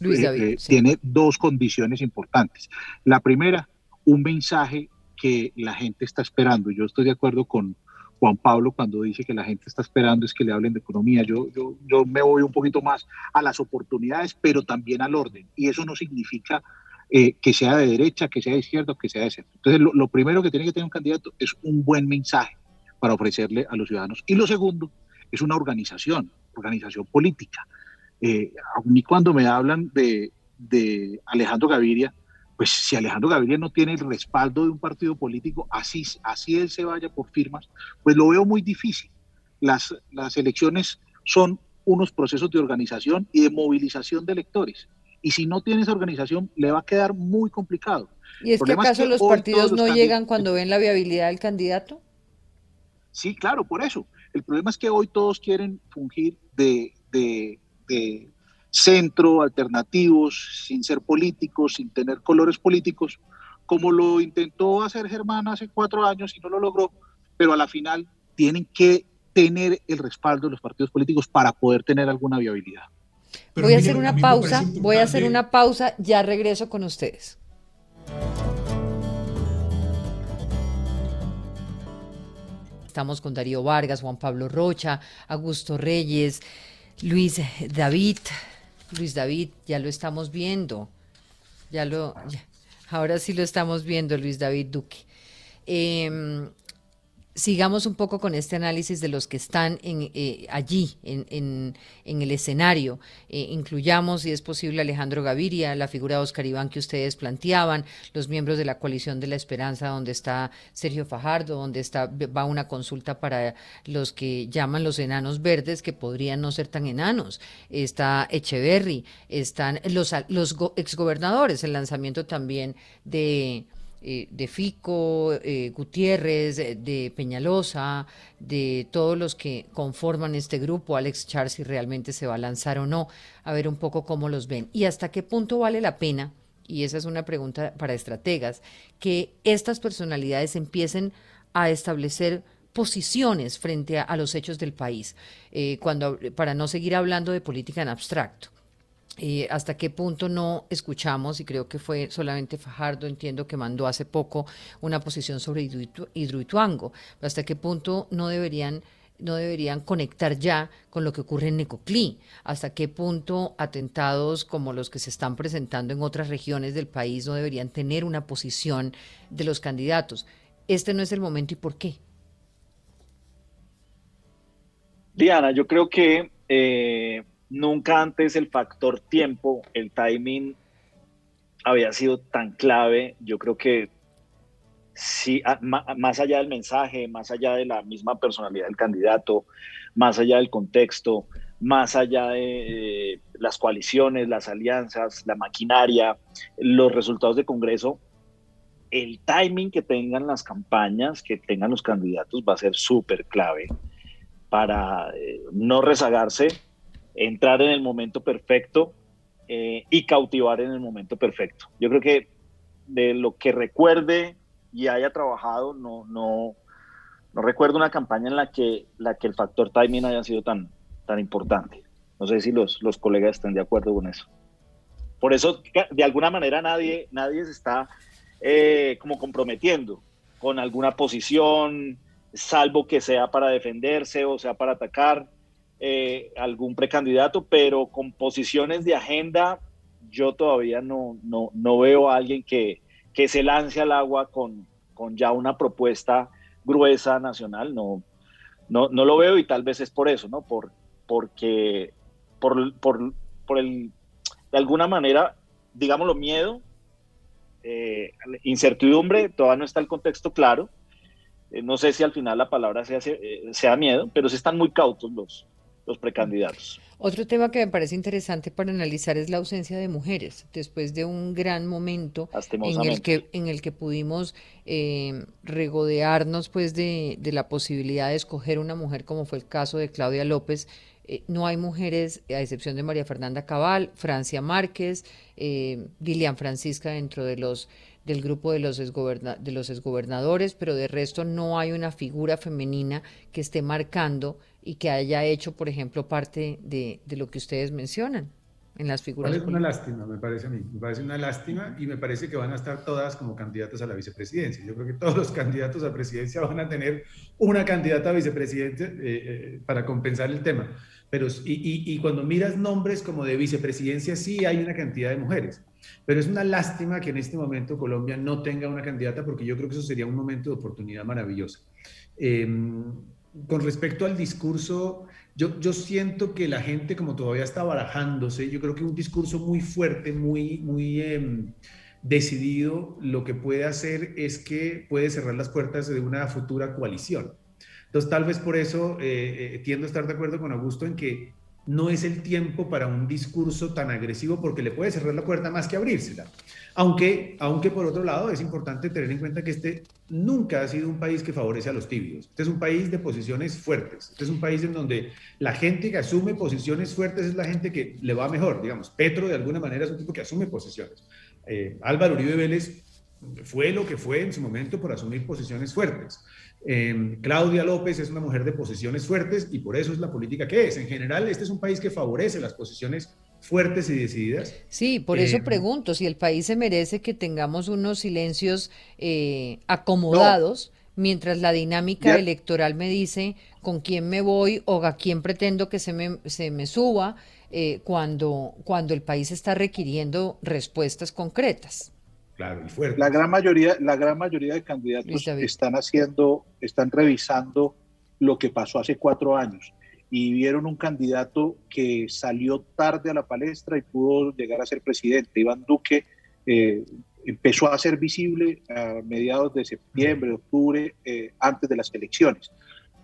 F: eh, tiene dos condiciones importantes. La primera, un mensaje que la gente está esperando. Yo estoy de acuerdo con Juan Pablo cuando dice que la gente está esperando es que le hablen de economía. Yo, yo, yo me voy un poquito más a las oportunidades, pero también al orden. Y eso no significa que sea de derecha, que sea de izquierda o que sea de centro. Entonces, lo, primero que tiene que tener un candidato es un buen mensaje para ofrecerle a los ciudadanos. Y lo segundo es una organización, organización política. Eh, a mí cuando me hablan de, Alejandro Gaviria, pues si Alejandro Gaviria no tiene el respaldo de un partido político, así, así él se vaya por firmas, pues lo veo muy difícil. Las, las elecciones son unos procesos de organización y de movilización de electores. Y si no tiene esa organización, le va a quedar muy complicado.
A: ¿Y es que acaso los partidos no llegan cuando ven la viabilidad del candidato?
F: Sí, claro, por eso. El problema es que hoy todos quieren fungir de, centro, alternativos, sin ser políticos, sin tener colores políticos, como lo intentó hacer Germán hace cuatro años y no lo logró, pero a la final tienen que tener el respaldo de los partidos políticos para poder tener alguna viabilidad.
A: voy a hacer una pausa, voy a hacer una pausa, ya regreso con ustedes. Estamos con Darío Vargas, Juan Pablo Rocha, Augusto Reyes, Luis David. Luis David, ya lo estamos viendo. Ya lo, ahora sí lo estamos viendo, Luis David Duque. Em, sigamos un poco con este análisis de los que están en, eh, allí, en, el escenario. Eh, incluyamos, si es posible, Alejandro Gaviria, la figura de Oscar Iván que ustedes planteaban, los miembros de la coalición de la esperanza, donde está Sergio Fajardo, donde está, va una consulta para los que llaman los enanos verdes, que podrían no ser tan enanos. Está Echeverry, están los, los exgobernadores, el lanzamiento también de eh, de Fico, eh, Gutiérrez, de Peñalosa, de todos los que conforman este grupo, Alex Charles, si realmente se va a lanzar o no, a ver un poco cómo los ven y hasta qué punto vale la pena, y esa es una pregunta para estrategas, que estas personalidades empiecen a establecer posiciones frente a, los hechos del país, eh, cuando, para no seguir hablando de política en abstracto. Eh, hasta qué punto no escuchamos, y creo que fue solamente Fajardo, entiendo que mandó hace poco una posición sobre Hidroituango, hasta qué punto no deberían no deberían conectar ya con lo que ocurre en Necoclí, hasta qué punto atentados como los que se están presentando en otras regiones del país no deberían tener una posición de los candidatos. Este no es el momento y por qué.
E: Diana, yo creo que eh, Nunca antes el factor tiempo, el timing había sido tan clave. Yo creo que sí, más allá del mensaje, más allá de la misma personalidad del candidato, más allá del contexto, más allá de las coaliciones, las alianzas, la maquinaria, los resultados de Congreso, el timing que tengan las campañas, que tengan los candidatos va a ser súper clave para eh, no rezagarse entrar en el momento perfecto eh, y cautivar en el momento perfecto. Yo creo que de lo que recuerde y haya trabajado, no, no, no recuerdo una campaña en la que, la que el factor timing haya sido tan, tan importante. No sé si los, los colegas están de acuerdo con eso. Por eso, de alguna manera, nadie, nadie se está eh, como comprometiendo con alguna posición, salvo que sea para defenderse o sea para atacar. Eh, algún precandidato, pero con posiciones de agenda yo todavía no, no, no veo a alguien que, que, se lance al agua con, con ya una propuesta gruesa nacional, no, no, no lo veo y tal vez es por eso, ¿no? Por, porque, por, por, por el, de alguna manera, digámoslo, miedo, eh, incertidumbre, todavía no está el contexto claro. Eh, no sé si al final la palabra sea, sea miedo, pero sí están muy cautos los, los precandidatos.
A: Otro tema que me parece interesante para analizar es la ausencia de mujeres, después de un gran momento en el que, en el que pudimos eh, regodearnos pues de, la posibilidad de escoger una mujer, como fue el caso de Claudia López. Eh, no hay mujeres, a excepción de María Fernanda Cabal, Francia Márquez, eh, Lilian Francisca dentro de los del grupo de los, de los exgobernadores, pero de resto no hay una figura femenina que esté marcando y que haya hecho, por ejemplo, parte de, de lo que ustedes mencionan en las figuras.
C: Es una lástima, me parece a mí. Me parece una lástima y me parece que van a estar todas como candidatas a la vicepresidencia. Yo creo que todos los candidatos a presidencia van a tener una candidata a vicepresidente eh, eh, para compensar el tema. Pero, y, y, y, cuando miras nombres como de vicepresidencia, sí hay una cantidad de mujeres. Pero es una lástima que en este momento Colombia no tenga una candidata porque yo creo que eso sería un momento de oportunidad maravillosa. Eh, con respecto al discurso, yo, yo siento que la gente como todavía está barajándose, yo creo que un discurso muy fuerte, muy, muy em, decidido, lo que puede hacer es que puede cerrar las puertas de una futura coalición. Entonces, tal vez por eso eh, eh, tiendo a estar de acuerdo con Augusto en que no es el tiempo para un discurso tan agresivo porque le puede cerrar la puerta más que abrírsela. Aunque, aunque por otro lado es importante tener en cuenta que este nunca ha sido un país que favorece a los tibios. Este es un país de posiciones fuertes. Este es un país en donde la gente que asume posiciones fuertes es la gente que le va mejor. Digamos, Petro de alguna manera es un tipo que asume posiciones. Eh, Álvaro Uribe Vélez fue lo que fue en su momento por asumir posiciones fuertes. Em, Claudia López es una mujer de posiciones fuertes y por eso es la política que es. En general, este es un país que favorece las posiciones fuertes y decididas.
A: Sí, por eso em, pregunto si el país se merece que tengamos unos silencios eh, acomodados. Mientras la dinámica electoral me dice con quién me voy o a quién pretendo que se me, se me suba eh, cuando, cuando el país está requiriendo respuestas concretas.
F: La gran mayoría, la gran mayoría de candidatos están haciendo, están revisando lo que pasó hace cuatro años y vieron un candidato que salió tarde a la palestra y pudo llegar a ser presidente. Iván Duque eh, empezó a ser visible a mediados de septiembre, octubre, eh, antes de las elecciones.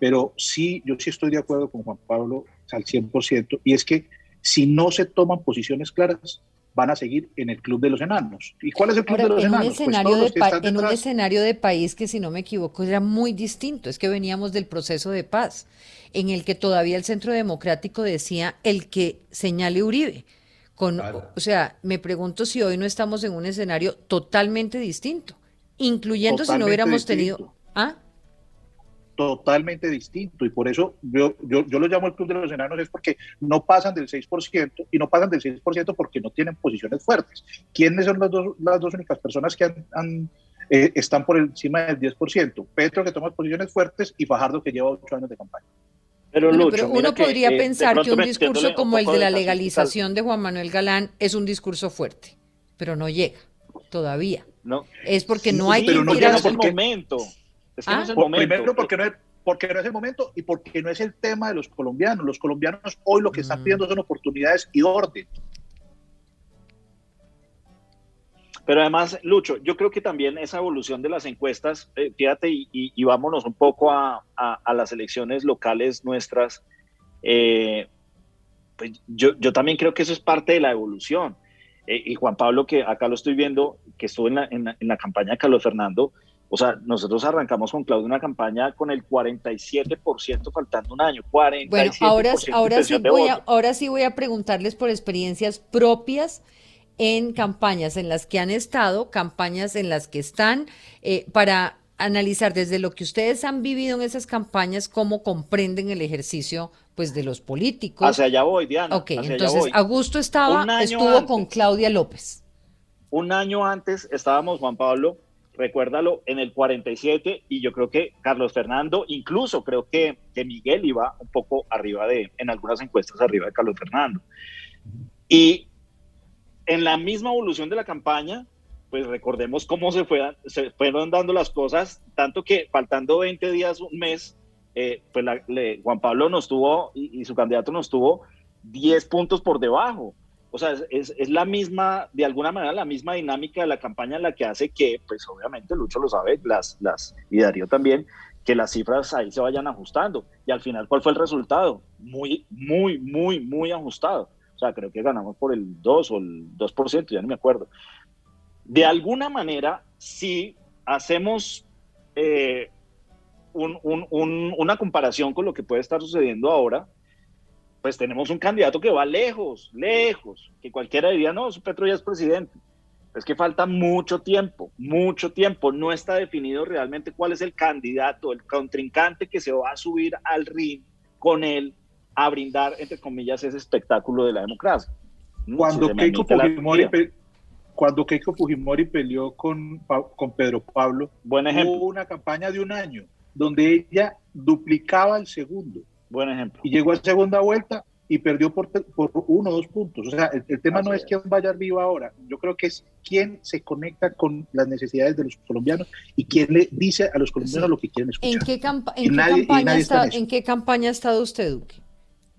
F: Pero sí, yo sí estoy de acuerdo con Juan Pablo al 100%, y es que si no se toman posiciones claras, van a seguir en el Club de los Enanos. ¿Y cuál es el Club de los Enanos?
A: Pues en un escenario de país que, si no me equivoco, era muy distinto. Es que veníamos del proceso de paz, en el que todavía el Centro Democrático decía el que señale Uribe. Con, O sea, me pregunto si hoy no estamos en un escenario totalmente distinto, incluyendo si no hubiéramos tenido... ¿Ah?
F: Totalmente distinto y por eso yo, yo, yo lo llamo el Club de los Enanos es porque no pasan del 6% y no pasan del 6% porque no tienen posiciones fuertes. ¿Quiénes son las dos, las dos únicas personas que han, eh, están por encima del 10%? Petro que toma posiciones fuertes y Fajardo que lleva ocho años de campaña.
A: Pero, uno podría eh, pensar que un discurso como el de la legalización de Juan Manuel Galán es un discurso fuerte, pero no llega todavía. No. Es porque no hay
E: que no tirar... el momento.
F: Es que no es el momento. Primero porque no es, porque no es el momento y porque no es el tema de los colombianos. Los colombianos hoy lo que están mm. pidiendo son oportunidades y orden.
E: Pero además, Lucho, yo creo que también esa evolución de las encuestas, eh, fíjate, y, vámonos un poco a, las elecciones locales nuestras, eh, pues yo, yo, también creo que eso es parte de la evolución. Eh, y Juan Pablo, que acá lo estoy viendo, que estuvo en la, en en la campaña de Carlos Fernando, o sea, nosotros arrancamos con Claudio una campaña con el 47% faltando un año. 47%
A: bueno, ahora, ahora, sí voy a, ahora sí voy a preguntarles por experiencias propias en campañas en las que han estado, campañas en las que están, eh, para analizar desde lo que ustedes han vivido en esas campañas, cómo comprenden el ejercicio pues de los políticos.
E: Hacia allá voy, Diana.
A: Ok, entonces Augusto estaba, estuvo con Claudia López.
E: Un año antes estábamos, Juan Pablo, recuérdalo, en el 47 y yo creo que Carlos Fernando, incluso creo que, que Miguel iba un poco arriba de, en algunas encuestas arriba de Carlos Fernando. Y en la misma evolución de la campaña, pues recordemos cómo se, fue, se fueron dando las cosas, tanto que faltando 20 días, un mes, eh, pues Juan Pablo nos tuvo y, y su candidato nos tuvo 10 puntos por debajo. O sea, es, es, la misma, de alguna manera, la misma dinámica de la campaña la que hace que, pues obviamente Lucho lo sabe, las, las, y Darío también, que las cifras ahí se vayan ajustando. Y al final, ¿cuál fue el resultado? Muy, muy, muy, muy ajustado. O sea, creo que ganamos por el 2 o el 2%, ya no me acuerdo. De alguna manera, si hacemos eh, un, un, una comparación con lo que puede estar sucediendo ahora, pues tenemos un candidato que va lejos, lejos, que cualquiera diría, no, su Petro ya es presidente. Es que falta mucho tiempo, mucho tiempo. No está definido realmente cuál es el candidato, el contrincante que se va a subir al ring con él a brindar, entre comillas, ese espectáculo de la democracia.
F: Cuando, Keiko, Fujimori, cuando Keiko Fujimori peleó con, con Pedro Pablo,
E: Buen ejemplo.
F: hubo una campaña de un año donde ella duplicaba el segundo
E: Buen ejemplo.
F: Y llegó a segunda vuelta y perdió por, por uno o dos puntos. O sea, el, tema no es, quién vaya arriba ahora. Yo creo que es quién se conecta con las necesidades de los colombianos y quién le dice a los colombianos lo que quieren escuchar.
A: ¿En qué, campaña, ¿en qué campaña ha estado usted, Duque?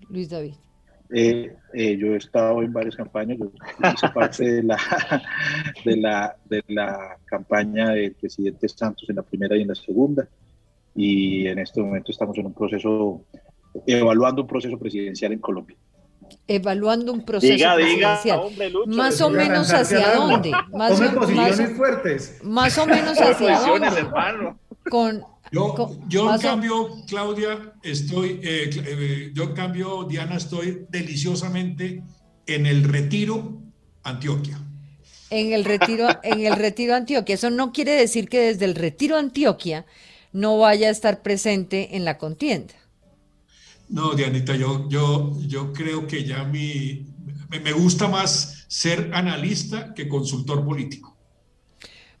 A: Luis David.
F: Eh, eh, yo he estado en varias campañas, yo hice (laughs) parte de la, de, la, de la campaña del presidente Santos en la primera y en la segunda, y en este momento estamos en un proceso evaluando un proceso presidencial en Colombia.
A: Evaluando un proceso presidencial. más o menos hacia dónde. Más,
C: o, posiciones fuertes.
A: Más o menos hacia dónde.
D: Con, yo, yo en cambio, Claudia, estoy, eh, eh, yo en cambio, Diana, estoy deliciosamente en el retiro, Antioquia.
A: En el retiro, en el retiro Antioquia. Eso no quiere decir que desde el retiro Antioquia no vaya a estar presente en la contienda.
D: No, Dianita, yo, yo, yo creo que ya mi, me gusta más ser analista que consultor político.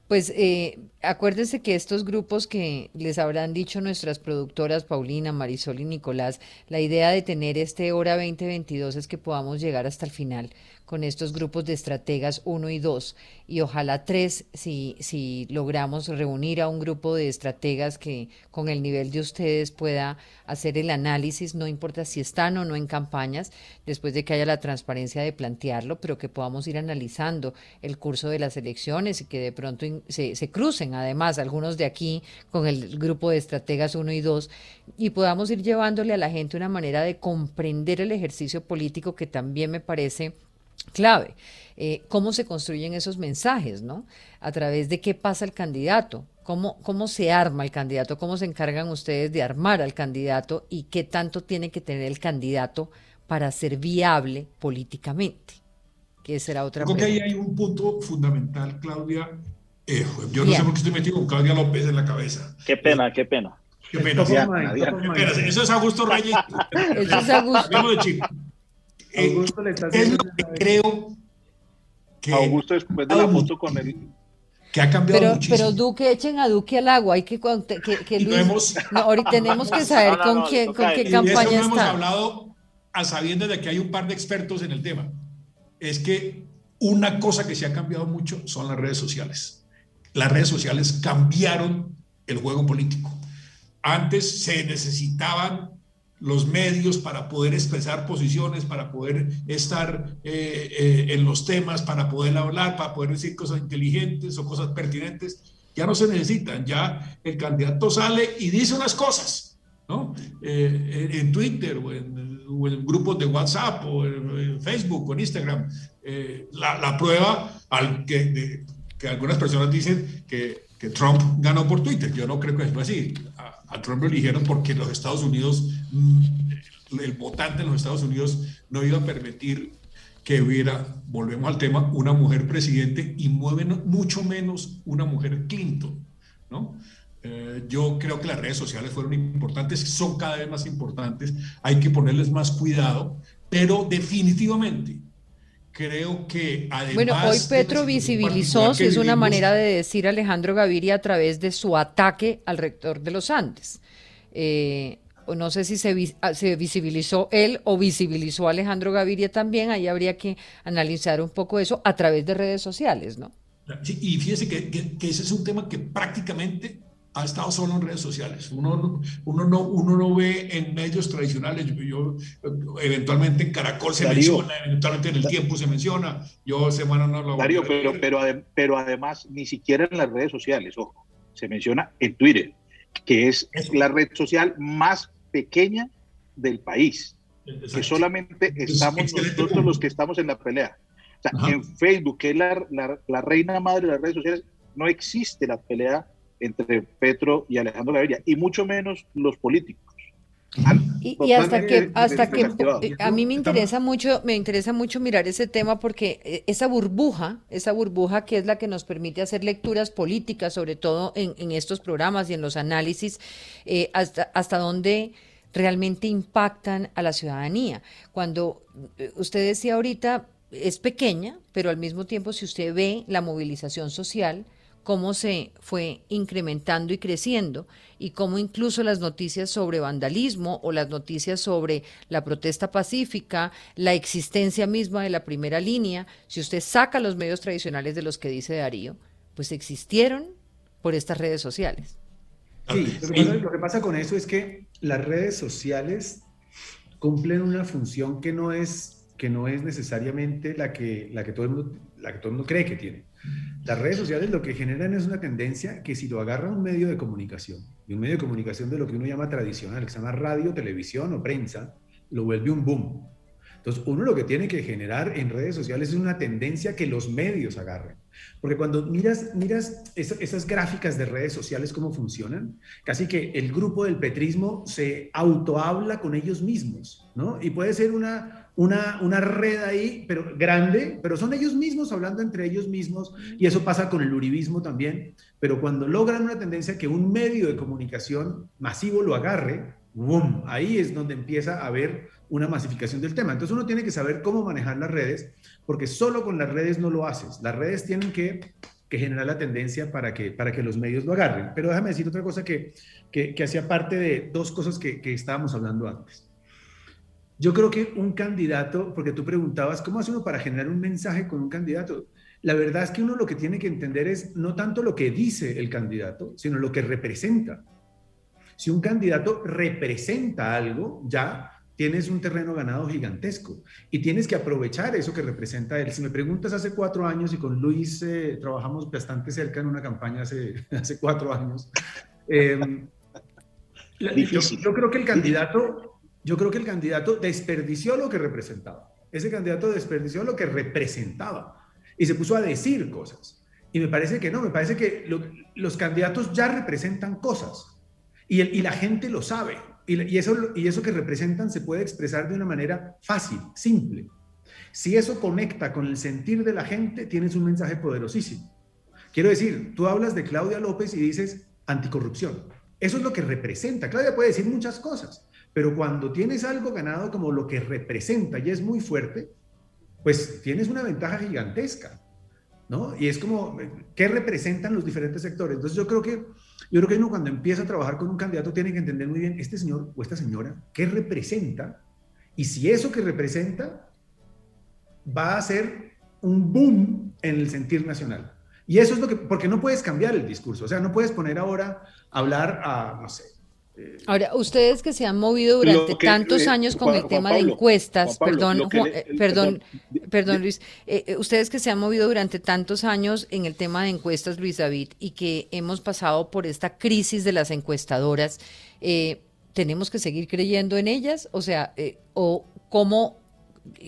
A: Pues eh, acuérdense que estos grupos que les habrán dicho nuestras productoras Paulina, Marisol y Nicolás, la idea de tener este hora 2022 es que podamos llegar hasta el final con estos grupos de estrategas 1 y 2 y ojalá 3 si, si logramos reunir a un grupo de estrategas que con el nivel de ustedes pueda hacer el análisis, no importa si están o no en campañas, después de que haya la transparencia de plantearlo, pero que podamos ir analizando el curso de las elecciones y que de pronto se, se crucen además algunos de aquí con el grupo de estrategas 1 y 2 y podamos ir llevándole a la gente una manera de comprender el ejercicio político que también me parece clave. Eh, cómo se construyen esos mensajes, ¿no? A través de qué pasa el candidato, cómo, cómo se arma el candidato, cómo se encargan ustedes de armar al candidato y qué tanto tiene que tener el candidato para ser viable políticamente. Que será otra
D: Creo que ahí hay un punto fundamental, Claudia. Eh, yo no sé por qué estoy metido con Claudia López en la cabeza.
E: Qué pena, qué pena.
D: Qué pena. Eso es Augusto Reyes. (laughs)
A: Eso es Augusto.
D: De chico. Augusto le está es lo que creo que
F: Augusto después de la foto con él
D: que ha cambiado
A: pero,
D: muchísimo.
A: Pero Duque, echen a Duque al agua, hay que, que, que Luis,
D: hemos,
A: no, ahorita (laughs) tenemos que saber con quién, con qué campaña
D: y
A: está.
D: hemos hablado a sabiendas de que hay un par de expertos en el tema. Es que una cosa que se ha cambiado mucho son las redes sociales. Las redes sociales cambiaron el juego político. Antes se necesitaban los medios para poder expresar posiciones, para poder estar eh, eh, en los temas, para poder hablar, para poder decir cosas inteligentes o cosas pertinentes, ya no se necesitan, ya el candidato sale y dice unas cosas, ¿no? Eh, en Twitter o en, grupos de WhatsApp o en, Facebook o en Instagram. La, prueba al que, algunas personas dicen que, Trump ganó por Twitter, yo no creo que sea así a Trump lo eligieron porque los Estados Unidos, mm, el votante en los Estados Unidos no iba a permitir que hubiera, volvemos al tema, una mujer presidente y mueven mucho menos una mujer Clinton, ¿no? Eh, yo creo que las redes sociales fueron importantes, son cada vez más importantes, hay que ponerles más cuidado, pero definitivamente creo que además...
A: Bueno, hoy Petro visibilizó, si es una manera de decir Alejandro Gaviria a través de su ataque al rector de los Andes. Eh, no sé si se, ah, se, visibilizó él o visibilizó a Alejandro Gaviria también, ahí habría que analizar un poco eso a través de redes sociales, ¿no?
D: y fíjese que, que ese es un tema que prácticamente ha estado solo en redes sociales. Uno, uno, no, uno no ve en medios tradicionales. Yo, eventualmente en Caracol se menciona, eventualmente en el tiempo se menciona. Yo semana no lo
F: Darío, pero, pero, pero además ni siquiera en las redes sociales, ojo, se menciona en Twitter, que es la red social más pequeña del país. Que solamente estamos nosotros los que estamos en la pelea. O sea, en Facebook, que es la, la, la reina madre de las redes sociales, no existe la pelea entre Petro y Alejandro Gaviria, y mucho menos los políticos.
A: Y, hasta que hasta que eh, a mí me interesa mucho me interesa mucho mirar ese tema porque eh, esa burbuja esa burbuja que es la que nos permite hacer lecturas políticas sobre todo en, estos programas y en los análisis eh, hasta hasta dónde realmente impactan a la ciudadanía. Cuando usted decía ahorita es pequeña pero al mismo tiempo si usted ve la movilización social cómo se fue incrementando y creciendo y cómo incluso las noticias sobre vandalismo o las noticias sobre la protesta pacífica, la existencia misma de la primera línea, si usted saca los medios tradicionales de los que dice Darío, pues existieron por estas redes sociales.
C: Sí, lo que pasa con eso es que las redes sociales cumplen una función que no es, que no es necesariamente la que, la, que todo el mundo, la que todo el mundo cree que tiene. Las redes sociales lo que generan es una tendencia que si lo agarra un medio de comunicación, y un medio de comunicación de lo que uno llama tradicional, que se llama radio, televisión o prensa, lo vuelve un boom. Entonces, uno lo que tiene que generar en redes sociales es una tendencia que los medios agarren. Porque cuando miras, miras esas gráficas de redes sociales, cómo funcionan, casi que el grupo del petrismo se autohabla con ellos mismos, ¿no? Y puede ser una, una, una red ahí, pero grande, pero son ellos mismos hablando entre ellos mismos, y eso pasa con el uribismo también. Pero cuando logran una tendencia que un medio de comunicación masivo lo agarre, ¡boom! Ahí es donde empieza a haber una masificación del tema. Entonces uno tiene que saber cómo manejar las redes, porque solo con las redes no lo haces. Las redes tienen que, generar la tendencia para que, para que los medios lo agarren. Pero déjame decir otra cosa que, que, hacía parte de dos cosas que, que estábamos hablando antes. Yo creo que un candidato, porque tú preguntabas, ¿cómo hace uno para generar un mensaje con un candidato? La verdad es que uno lo que tiene que entender es no tanto lo que dice el candidato, sino lo que representa. Si un candidato representa algo, ya tienes un terreno ganado gigantesco y tienes que aprovechar eso que representa él. Si me preguntas hace cuatro años y con Luis eh, trabajamos bastante cerca en una campaña hace, (laughs) hace cuatro años, em, yo, creo que el candidato, yo creo que el candidato desperdició lo que representaba. Ese candidato desperdició lo que representaba y se puso a decir cosas. Y me parece que no, me parece que los candidatos ya representan cosas y, y la gente lo sabe. Y, eso, y eso que representan se puede expresar de una manera fácil, simple. Si eso conecta con el sentir de la gente, tienes un mensaje poderosísimo. Quiero decir, tú hablas de Claudia López y dices anticorrupción. Eso es lo que representa. Claudia puede decir muchas cosas, pero cuando tienes algo ganado como lo que representa y es muy fuerte, pues tienes una ventaja gigantesca. ¿no? Y es como, ¿qué representan los diferentes sectores? Entonces yo creo que, yo creo que uno cuando empieza a trabajar con un candidato tiene que entender muy bien, este señor o esta señora, ¿qué representa? Y si eso que representa va a ser un boom en el sentir nacional. Y eso es lo que, porque no puedes cambiar el discurso, o sea, no puedes poner ahora hablar a, no sé,
A: Ahora, ustedes que se han movido durante tantos eh, años con el tema de encuestas, perdón, eh, perdón, perdón, Luis, eh, ustedes que se han movido durante tantos años en el tema de encuestas, Luis David, y que hemos pasado por esta crisis de las encuestadoras, ¿tenemos que seguir creyendo en ellas? O sea, o cómo,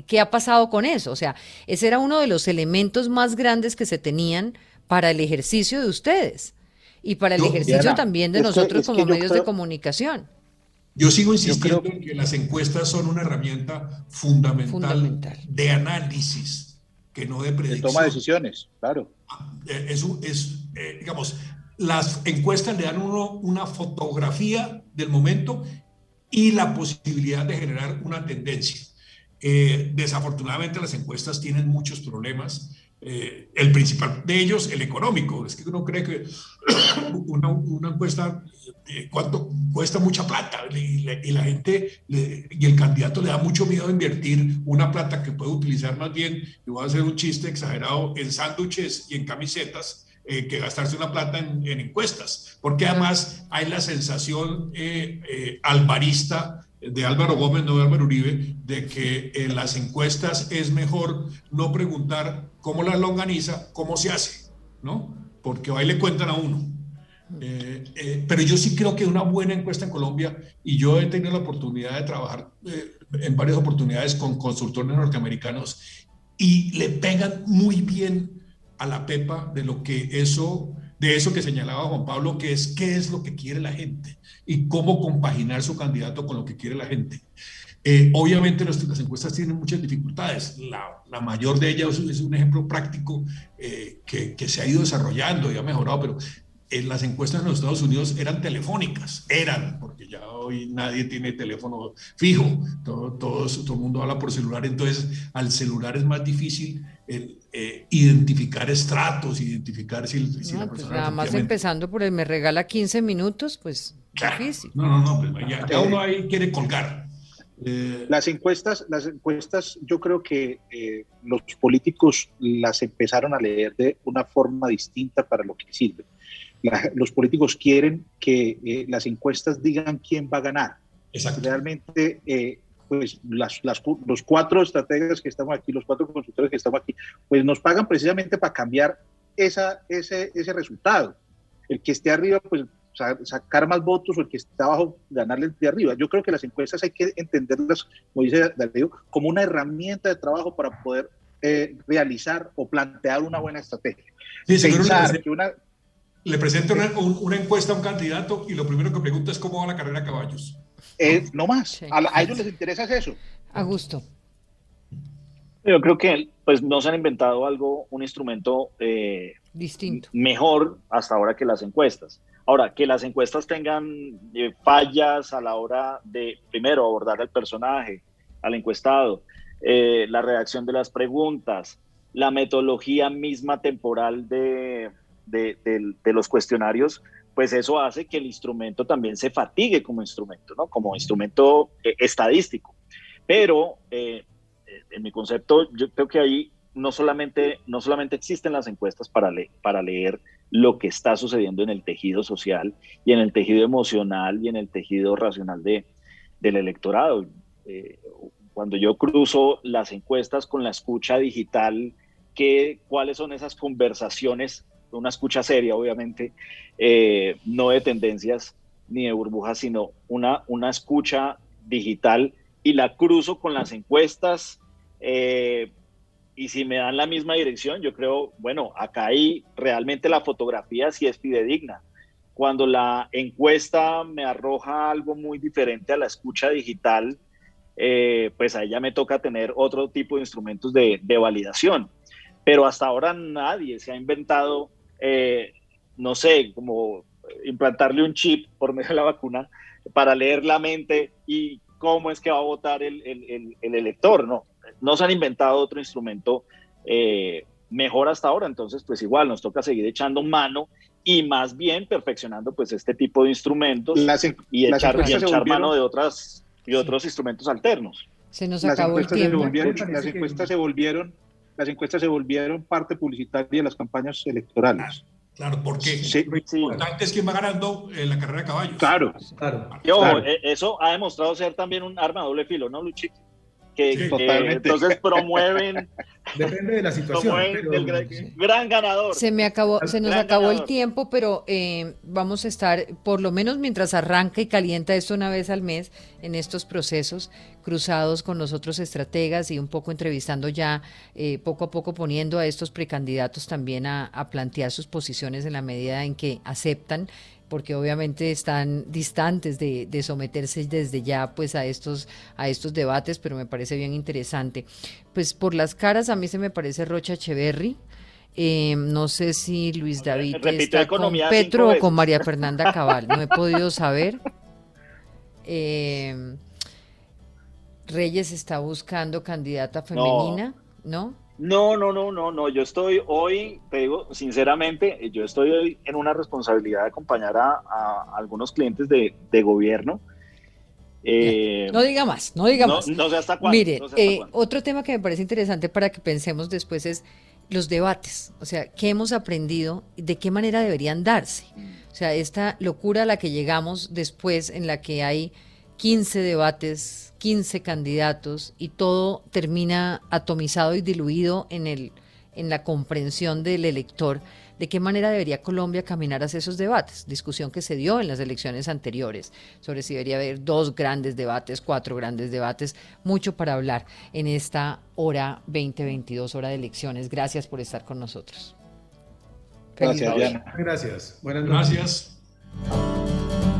A: ¿qué ha pasado con eso? O sea, ese era uno de los elementos más grandes que se tenían para el ejercicio de ustedes y para el ejercicio también de nosotros como medios de comunicación.
D: Yo sigo insistiendo en que las encuestas son una herramienta fundamental, de análisis, que no de predicción.
F: De toma de decisiones, claro.
D: Eh, eso es, eh, digamos, las encuestas le dan uno una fotografía del momento y la posibilidad de generar una tendencia. Eh, desafortunadamente las encuestas tienen muchos problemas eh, el principal de ellos, el económico. Es que uno cree que (coughs) una, una encuesta, eh, ¿cuánto cuesta mucha plata? Y, la gente y el candidato le da mucho miedo a invertir una plata que puede utilizar más bien, y voy a hacer un chiste exagerado, en sándwiches y en camisetas. Eh, que gastarse una plata en, encuestas, porque además hay la sensación alvarista de Álvaro Gómez, no de Álvaro Uribe, de que en las encuestas es mejor no preguntar cómo la longaniza, cómo se hace, ¿no? Porque ahí le cuentan a uno. Eh, eh, pero yo sí creo que una buena encuesta en Colombia, y yo he tenido la oportunidad de trabajar eh, en varias oportunidades con consultores norteamericanos, y le pegan muy bien a la pepa de lo que eso de eso que señalaba Juan Pablo, que es qué es lo que quiere la gente y cómo compaginar su candidato con lo que quiere la gente. Eh, obviamente las, encuestas tienen muchas dificultades. La, la, mayor de ellas es un ejemplo práctico eh, que, que, se ha ido desarrollando y ha mejorado, pero en las encuestas en los Estados Unidos eran telefónicas, eran, porque ya hoy nadie tiene teléfono fijo, todo, todo, todo el mundo habla por celular, entonces al celular es más difícil eh, identificar estratos, identificar si, si la
A: pues persona... nada más empezando por el me regala 15 minutos, pues difícil.
D: No, no, no, pues ya, uno ahí quiere colgar.
F: Eh, las encuestas, las encuestas, yo creo que eh, los políticos las empezaron a leer de una forma distinta para lo que sirve los políticos quieren que eh, las encuestas digan quién va a ganar. Realmente, eh, pues las, los cuatro estrategas que estamos aquí, los cuatro consultores que estamos aquí, pues nos pagan precisamente para cambiar esa, ese, ese resultado. El que esté arriba, pues sacar más votos o el que está abajo, ganarle de arriba. Yo creo que las encuestas hay que entenderlas, como dice Darío, como una herramienta de trabajo para poder eh, realizar o plantear una buena estrategia.
D: Sí, Pensar que una, le presenta una, una, encuesta a un candidato y lo primero que pregunta es cómo va la carrera a caballos.
F: No más. A, ellos les interesa eso.
A: A gusto.
E: Yo creo que pues no se han inventado algo, un instrumento eh,
A: distinto,
E: mejor hasta ahora que las encuestas. Ahora, que las encuestas tengan eh, fallas a la hora de, primero, abordar al personaje, al encuestado, eh, la redacción de las preguntas, la metodología misma temporal de, de, los cuestionarios, pues eso hace que el instrumento también se fatigue como instrumento, ¿no? Como instrumento eh, estadístico. Pero eh, en mi concepto, yo creo que ahí no solamente, no solamente existen las encuestas para, para leer lo que está sucediendo en el tejido social y en el tejido emocional y en el tejido racional de, del electorado. Eh, cuando yo cruzo las encuestas con la escucha digital, ¿qué, ¿cuáles son esas conversaciones una escucha seria, obviamente, eh, no de tendencias ni de burbujas, sino una, una escucha digital y la cruzo con las encuestas. Eh, y si me dan la misma dirección, yo creo, bueno, acá ahí realmente la fotografía sí es fidedigna. Cuando la encuesta me arroja algo muy diferente a la escucha digital, eh, pues ahí ya me toca tener otro tipo de instrumentos de, de validación. Pero hasta ahora nadie se ha inventado eh, no sé, como implantarle un chip por medio de la vacuna para leer la mente y cómo es que va a votar el, elector, ¿no? No se han inventado otro instrumento eh, mejor hasta ahora, entonces pues igual nos toca seguir echando mano y más bien perfeccionando pues este tipo de instrumentos y echar, mano de otras y otros instrumentos alternos.
A: Se nos acabó el tiempo.
F: las encuestas se volvieron las encuestas se volvieron parte publicitaria de las campañas electorales.
D: Claro, porque lo importante es quién va ganando la carrera de caballos.
F: Claro,
E: claro. Eh, eso ha demostrado ser también un arma de doble filo, ¿no, Luchito? Que, entonces promueven (laughs)
C: depende de la situación
E: el gran, ganador.
A: Se me acabó se nos acabó el tiempo pero eh, vamos a estar por lo menos mientras arranca y calienta esto una vez al mes en estos procesos cruzados con los otros estrategas y un poco entrevistando ya eh, poco a poco poniendo a estos precandidatos también a plantear sus posiciones en la medida en que aceptan porque obviamente están distantes de, someterse desde ya pues a estos, a estos debates, pero me parece bien interesante. Pues por las caras a mí se me parece Rocha Echeverry, eh, no sé si Luis David está con Petro o con María Fernanda Cabal, no he podido saber. Eh, Reyes está buscando candidata femenina, ¿no?
E: No, no, no, no, no. Yo estoy hoy, te digo sinceramente, yo estoy hoy en una responsabilidad de acompañar a, algunos clientes de, gobierno.
A: Eh, no diga más, no diga más. No sé hasta cuándo. Mire, eh, otro tema que me parece interesante para que pensemos después es los debates. O sea, ¿qué hemos aprendido? ¿De qué manera deberían darse? O sea, esta locura a la que llegamos después en la que hay 15 debates 15 candidatos y todo termina atomizado y diluido en, el, en la comprensión del elector de qué manera debería Colombia caminar hacia esos debates. Discusión que se dio en las elecciones anteriores sobre si debería haber dos grandes debates, cuatro grandes debates, mucho para hablar en esta hora 2022, hora de elecciones. Gracias por estar con nosotros.
C: Gracias, Diana. Gracias.
D: Buenas noches. Gracias